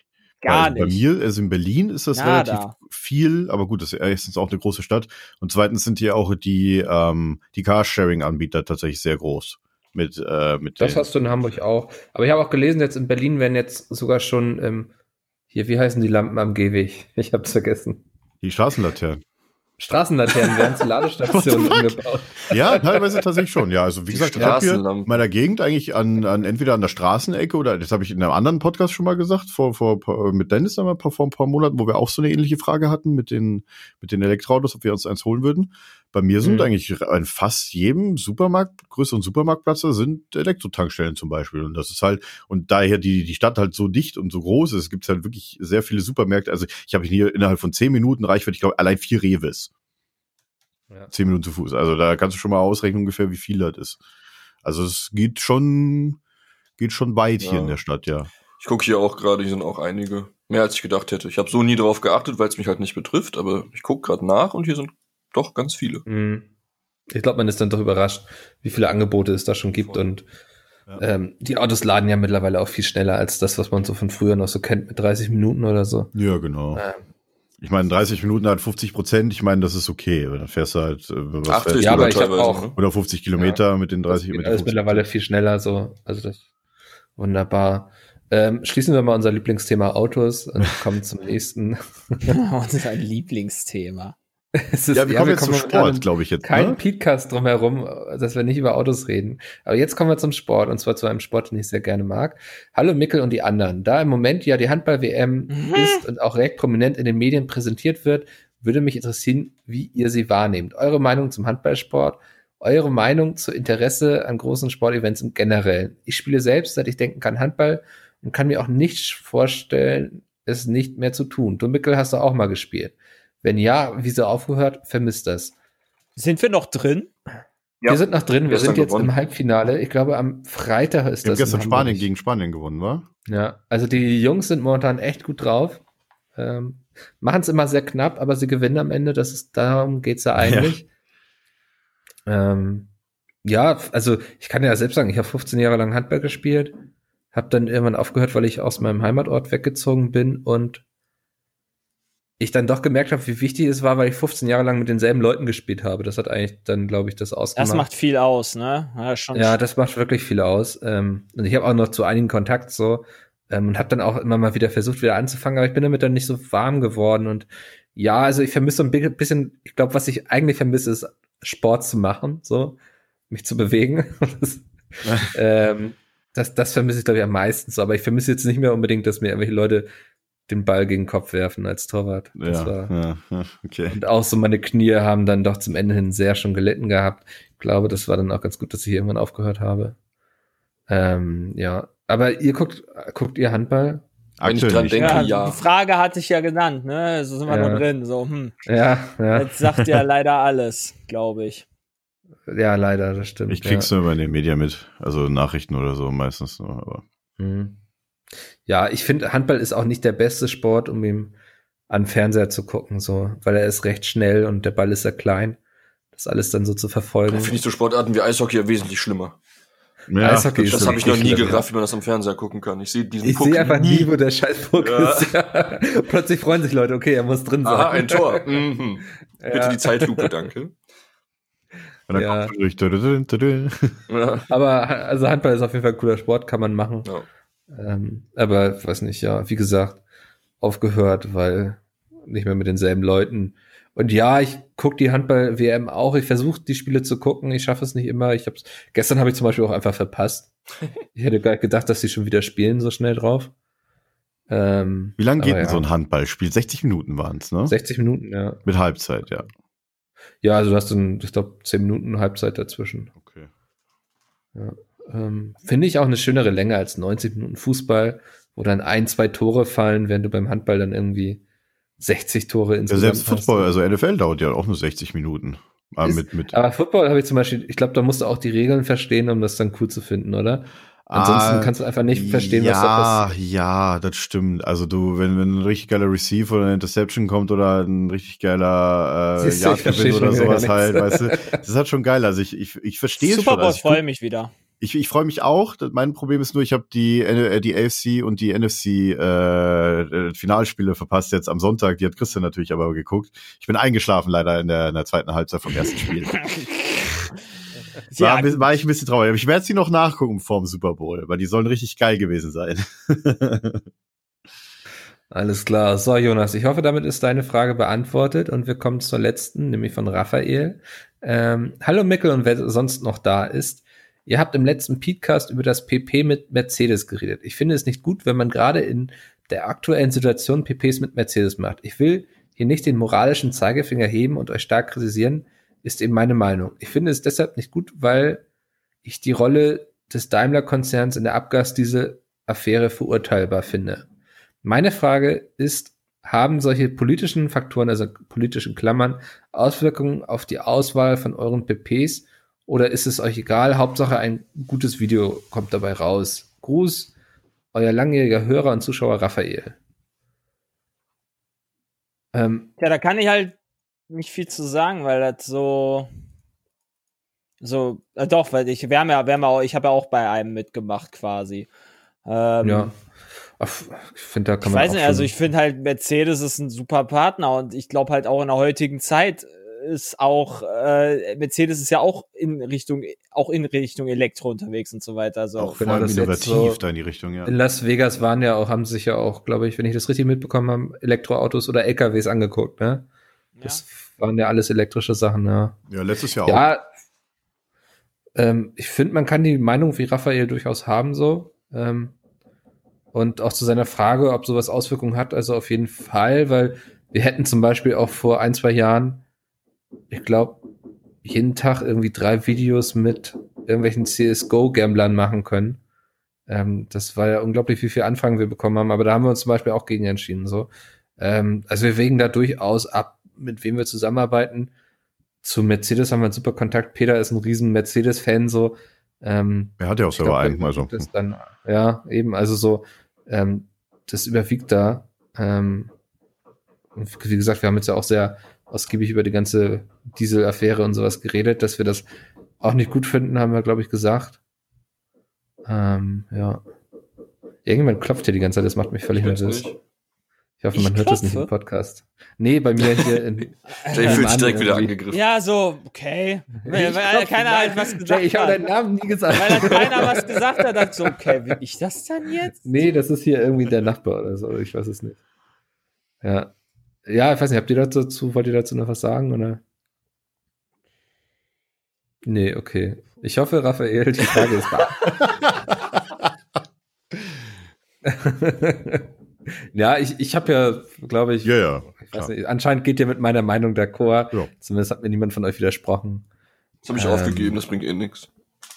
S4: Gar
S6: Bei
S4: nicht.
S6: mir, also in Berlin ist das
S4: Nada.
S6: relativ viel, aber gut, das ist erstens auch eine große Stadt und zweitens sind hier auch die ähm, die Carsharing-Anbieter tatsächlich sehr groß mit äh, mit
S2: Das hast du in Hamburg auch. Aber ich habe auch gelesen, jetzt in Berlin werden jetzt sogar schon, ähm, hier, wie heißen die Lampen am Gehweg? *laughs* Ich hab's vergessen.
S6: die Straßenlaternen.
S2: Straßenlaternen werden zu Ladestationen *laughs* umgebaut.
S6: Ja, teilweise tatsächlich schon. Ja, also wie gesagt, ich habe hier in meiner Gegend eigentlich an, an entweder an der Straßenecke oder das habe ich in einem anderen Podcast schon mal gesagt, vor, vor mit Dennis einmal vor, vor ein paar Monaten, wo wir auch so eine ähnliche Frage hatten mit den mit den Elektroautos, ob wir uns eins holen würden. Bei mir sind
S2: Mhm.
S6: eigentlich an fast jedem Supermarkt, größeren Supermarktplatz, da sind Elektrotankstellen zum Beispiel. Und das ist halt, und daher die, die Stadt halt so dicht und so groß ist, gibt es halt wirklich sehr viele Supermärkte. Also ich habe hier innerhalb von zehn Minuten Reichweite, ich glaube, allein vier Reves.
S2: Ja.
S6: Zehn Minuten zu Fuß. Also da kannst du schon mal ausrechnen ungefähr, wie viel das ist. Also es geht schon, geht schon weit hier
S5: Ja.
S6: in der Stadt, ja.
S5: Ich gucke hier auch gerade, hier sind auch einige. Mehr als ich gedacht hätte. Ich habe so nie drauf geachtet, weil es mich halt nicht betrifft, aber ich gucke gerade nach und hier sind doch ganz viele.
S2: Mhm. Ich glaube, man ist dann doch überrascht, wie viele Angebote es da schon gibt
S5: Voll.
S2: und
S6: Ja.
S2: ähm, die Autos laden ja mittlerweile auch viel schneller als das, was man so von früher noch so kennt mit 30 Minuten oder so.
S6: Ja, genau.
S2: Ähm,
S6: Ich meine, 30 Minuten hat 50 Prozent, ich meine, das ist okay. Dann fährst du halt, äh, was
S5: 80
S6: fährst
S2: Ja, aber ich auch-
S5: ne?
S6: oder 50 Kilometer mit den 30
S2: geht
S6: mit den
S2: alles
S6: 50.
S2: mittlerweile viel schneller so. Also das wunderbar. Ähm, schließen wir mal unser Lieblingsthema Autos und kommen zum nächsten.
S4: das ist ein Lieblingsthema. *laughs*
S2: Es ist,
S6: Ja, wir kommen jetzt zum
S2: momentan
S6: Sport, glaube ich jetzt.
S2: Kein
S6: Ne?
S2: Podcast drumherum, dass wir nicht über Autos reden. Aber jetzt kommen wir zum Sport und zwar zu einem Sport, den ich sehr gerne mag. Hallo Mickel und die anderen. Da im Moment ja die Handball-WM
S4: Mhm.
S2: ist und auch recht prominent in den Medien präsentiert wird, würde mich interessieren, wie ihr sie wahrnehmt. Eure Meinung zum Handballsport, eure Meinung zu Interesse an großen Sportevents im Generellen. Ich spiele selbst, seit ich denken kann, Handball und kann mir auch nicht vorstellen, es nicht mehr zu tun. Du Mickel hast du auch mal gespielt. Wenn ja, wieso aufgehört? Vermisst das.
S4: Sind wir noch drin?
S5: Ja.
S2: Wir sind noch drin, wir
S5: Gestern
S2: sind jetzt
S5: gewonnen.
S2: im Halbfinale. Ich glaube, am Freitag ist
S6: Wir haben
S2: das.
S6: gestern
S2: in Hamburg.
S6: Spanien gegen Spanien gewonnen, war?
S2: Ja, also die Jungs sind momentan echt gut drauf. Ähm, Machen es immer sehr knapp, aber sie gewinnen am Ende. Das ist, darum geht's ja eigentlich. Ähm, ja, also ich kann ja selbst sagen, ich habe 15 Jahre lang Handball gespielt, habe dann irgendwann aufgehört, weil ich aus meinem Heimatort weggezogen bin und ich dann doch gemerkt habe, wie wichtig es war, weil ich 15 Jahre lang mit denselben Leuten gespielt habe. Das hat eigentlich dann, glaube ich, das ausgemacht.
S4: Das macht viel aus, ne? Ja, schon
S2: Ja, das macht wirklich viel aus. Ähm, und ich habe auch noch zu einigen Kontakt so ähm, und habe dann auch immer mal wieder versucht, wieder anzufangen, aber ich bin damit dann nicht so warm geworden. Und ja, also ich vermisse so ein bi- bisschen, ich glaube, was ich eigentlich vermisse, ist Sport zu machen, so mich zu bewegen. *laughs* das, *laughs* ähm, das, das vermisse ich, glaube ich, am meisten so. Aber ich vermisse jetzt nicht mehr unbedingt, dass mir irgendwelche Leute den Ball gegen den Kopf werfen als Torwart. Das
S6: Ja,
S2: war,
S6: ja, ja, okay.
S2: und auch so meine Knie haben dann doch zum Ende hin sehr schon gelitten gehabt. Ich glaube, das war dann auch ganz gut, dass ich irgendwann aufgehört habe. Ähm, ja. Aber ihr guckt, guckt ihr Handball?
S5: Wenn ich
S6: Aktuell
S5: dran
S6: nicht.
S5: denke,
S4: ja,
S5: ja.
S4: die Frage hatte ich ja genannt, ne? So sind wir
S2: Ja.
S4: noch drin. So, hm.
S2: Ja, ja.
S4: Jetzt sagt ja *laughs* leider alles, glaube ich.
S2: Ja, leider, das stimmt.
S6: Ich krieg's nur bei den Medien mit, also Nachrichten oder so meistens nur, aber.
S2: ja. Mhm. Ja, ich finde, Handball ist auch nicht der beste Sport, um ihm an Fernseher zu gucken, so, weil er ist recht schnell und der Ball ist sehr klein. Das alles dann so zu verfolgen.
S5: Finde ich so Sportarten wie Eishockey ja wesentlich schlimmer.
S6: Ja,
S2: Eishockey ist
S5: Das
S2: so
S5: habe ich noch nie gerafft, wie man das am Fernseher gucken kann. Ich sehe diesen
S2: Ich
S5: Puck
S2: sehe einfach nie, wo der Scheißpuck
S5: Ja.
S2: ist. *laughs* Ja. Plötzlich freuen sich Leute, okay, er muss drin sein.
S5: Aha, ein Tor. *laughs* Mhm. Bitte
S2: Ja.
S5: die Zeitlupe, danke. *laughs*
S6: Und dann
S2: Ja.
S6: kommt durch.
S5: Ja.
S2: Aber also Handball ist auf jeden Fall ein cooler Sport, kann man machen.
S5: Ja.
S2: Ähm, aber weiß nicht, ja, wie gesagt, aufgehört, weil nicht mehr mit denselben Leuten. Und ja, ich gucke die Handball-WM auch. Ich versuche die Spiele zu gucken. Ich schaffe es nicht immer. Ich hab's, gestern habe ich zum Beispiel auch einfach verpasst. *laughs* Ich hätte gar nicht gedacht, dass sie schon wieder spielen so schnell drauf. Ähm,
S6: Wie lange geht denn
S2: ja,
S6: so ein Handballspiel? 60 Minuten waren's, ne?
S2: 60 Minuten, ja.
S6: Mit Halbzeit, ja.
S2: Ja, also du hast dann, ich glaube, 10 Minuten Halbzeit dazwischen.
S6: Okay.
S2: Ähm, Finde ich auch eine schönere Länge als 90 Minuten Fußball, wo dann ein, zwei Tore fallen, während du beim Handball dann irgendwie 60 Tore
S6: Ja,
S2: insgesamt
S6: selbst
S2: hast.
S6: Football, also NFL dauert ja auch nur 60 Minuten. Ah,
S2: Ist-
S6: mit, mit,
S2: Aber Football habe ich zum Beispiel, ich glaube, da musst du auch die Regeln verstehen, um das dann cool zu finden, oder? Ansonsten
S6: Ah,
S2: kannst du einfach nicht verstehen,
S6: ja,
S2: was da passiert.
S6: Ja, das stimmt. Also du, wenn, wenn ein richtig geiler Receive oder eine Interception kommt oder ein richtig geiler äh, Yardgewinn oder sowas halt, weißt du, das ist halt schon geil. Also ich, ich, ich verstehe es
S4: Super
S6: schon.
S4: Bowl,
S6: Also ich,
S4: freue mich wieder.
S6: Ich, ich freue mich auch. Mein Problem ist nur, ich habe die, äh, die AFC und die NFC äh, äh, Finalspiele verpasst jetzt am Sonntag. Die hat Christian natürlich aber geguckt. Ich bin eingeschlafen leider in der, in der zweiten Halbzeit vom ersten Spiel. *laughs* War, war ich ein bisschen traurig. Aber ich werde sie noch nachgucken vorm Super Bowl, weil die sollen richtig geil gewesen sein. *laughs*
S2: Alles klar. So, Jonas, ich hoffe, damit ist deine Frage beantwortet und wir kommen zur letzten, nämlich von Raphael. Ähm, Hallo Mickel und wer sonst noch da ist. Ihr habt im letzten Podcast über das PP mit Mercedes geredet. Ich finde es nicht gut, wenn man gerade in der aktuellen Situation PPs mit Mercedes macht. Ich will hier nicht den moralischen Zeigefinger heben und euch stark kritisieren, ist eben meine Meinung. Ich finde es deshalb nicht gut, weil ich die Rolle des Daimler-Konzerns in der Abgasdiesel-Affäre verurteilbar finde. Meine Frage ist, haben solche politischen Faktoren, also politischen Klammern, Auswirkungen auf die Auswahl von euren PPs oder ist es euch egal? Hauptsache ein gutes Video kommt dabei raus. Gruß, euer langjähriger Hörer und Zuschauer Raphael. Ähm,
S4: Ja, da kann ich halt nicht viel zu sagen, weil das so. So, äh, doch, weil ich, wir haben ja, wir haben auch, ich habe ja auch bei einem mitgemacht quasi. Ähm,
S2: ja. Ich finde, da kann
S4: ich
S2: man
S4: weiß
S2: auch
S4: nicht, also ich finde halt, Mercedes ist ein super Partner und ich glaube halt auch in der heutigen Zeit ist auch, äh, Mercedes ist ja auch in Richtung, auch in Richtung Elektro unterwegs und so weiter. Also
S6: Auch
S2: genau, das
S6: innovativ
S2: so-
S6: da in die Richtung, ja.
S2: In Las Vegas waren ja auch, haben sich ja auch, glaube ich, wenn ich das richtig mitbekommen habe, Elektroautos oder LKWs angeguckt, ne? Das waren ja alles elektrische Sachen, ja.
S6: Ja, letztes Jahr auch.
S2: Ja, ähm, ich finde, man kann die Meinung wie Raphael durchaus haben, so. Ähm, und auch zu seiner Frage, ob sowas Auswirkungen hat, also auf jeden Fall, weil wir hätten zum Beispiel auch vor ein, zwei Jahren, ich glaube, jeden Tag irgendwie drei Videos mit irgendwelchen CSGO-Gamblern machen können. Ähm, das war ja unglaublich, wie viel Anfragen wir bekommen haben, aber da haben wir uns zum Beispiel auch gegen entschieden, so. Ähm, also wir wägen da durchaus ab, mit wem wir zusammenarbeiten zu Mercedes haben wir einen super Kontakt. Peter ist ein riesen Mercedes-Fan, so. Ähm,
S6: Er hat ja auch selber einen, also.
S2: dann, ja, eben, also so, ähm, das überwiegt da. Ähm, wie gesagt, wir haben jetzt ja auch sehr ausgiebig über die ganze Diesel-Affäre und sowas geredet, dass wir das auch nicht gut finden, haben wir, glaube ich, gesagt. Ähm, ja. Irgendwann klopft hier die ganze Zeit, das macht mich völlig
S5: Ich
S2: nervös. Ich hoffe,
S4: Ich
S2: man hört das nicht im? Podcast. Nee, bei mir hier in. *laughs*
S5: Jay fühlt sich direkt wieder angegriffen.
S4: Ja, so, okay. Weil, weil
S2: klopfe,
S4: keiner halt was gesagt
S2: Jay, ich habe deinen
S4: hat.
S2: Namen nie gesagt.
S4: Weil dann keiner was *laughs* gesagt hat, dachte so, okay, bin ich das dann jetzt?
S2: Nee, das ist hier irgendwie der Nachbar oder so. Ich weiß es nicht. Ja. Ja, ich weiß nicht, habt ihr dazu, wollt ihr dazu noch was sagen oder? Nee, okay. Ich hoffe, Raphael, die Frage ist da. *laughs* ja, ich, ich habe ja, glaube ich,
S6: Ja, ja.
S2: ich nicht, anscheinend geht ihr mit meiner Meinung d'accord.
S6: Ja.
S2: Zumindest hat mir niemand von euch widersprochen.
S5: Das habe ich
S2: Ähm,
S5: aufgegeben, das bringt eh nix.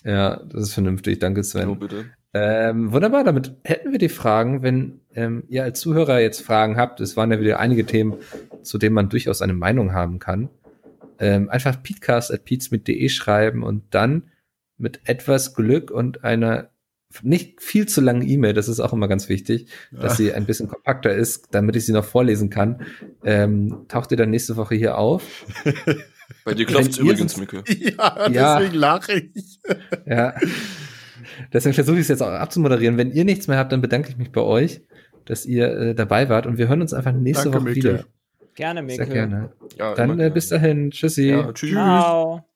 S2: Ja, das ist vernünftig. Danke, Sven.
S5: Hallo, bitte.
S2: Ähm, wunderbar, damit hätten wir die Fragen. Wenn ähm, ihr als Zuhörer jetzt Fragen habt, es waren ja wieder einige Themen, zu denen man durchaus eine Meinung haben kann, ähm, einfach peatcast.peats.de schreiben und dann mit etwas Glück und einer nicht viel zu langen E-Mail, das ist auch immer ganz wichtig, dass sie ein bisschen kompakter ist, damit ich sie noch vorlesen kann, ähm, taucht ihr dann nächste Woche hier auf. *laughs*
S5: Bei dir
S2: ihr
S5: übrigens, Micke. *laughs*
S6: Ja,
S2: Ja.
S6: deswegen lache ich.
S2: Ja. Deswegen versuche ich es jetzt auch abzumoderieren. Wenn ihr nichts mehr habt, dann bedanke ich mich bei euch, dass ihr äh, dabei wart und wir hören uns einfach nächste
S6: Danke,
S2: Woche
S6: Mikkel.
S2: wieder.
S4: Gerne,
S2: Sehr
S4: Mikkel.
S2: gerne.
S5: Ja,
S2: Dann äh,
S5: gerne.
S2: bis dahin. Tschüssi.
S5: Ja, tschüss.
S4: Ciao.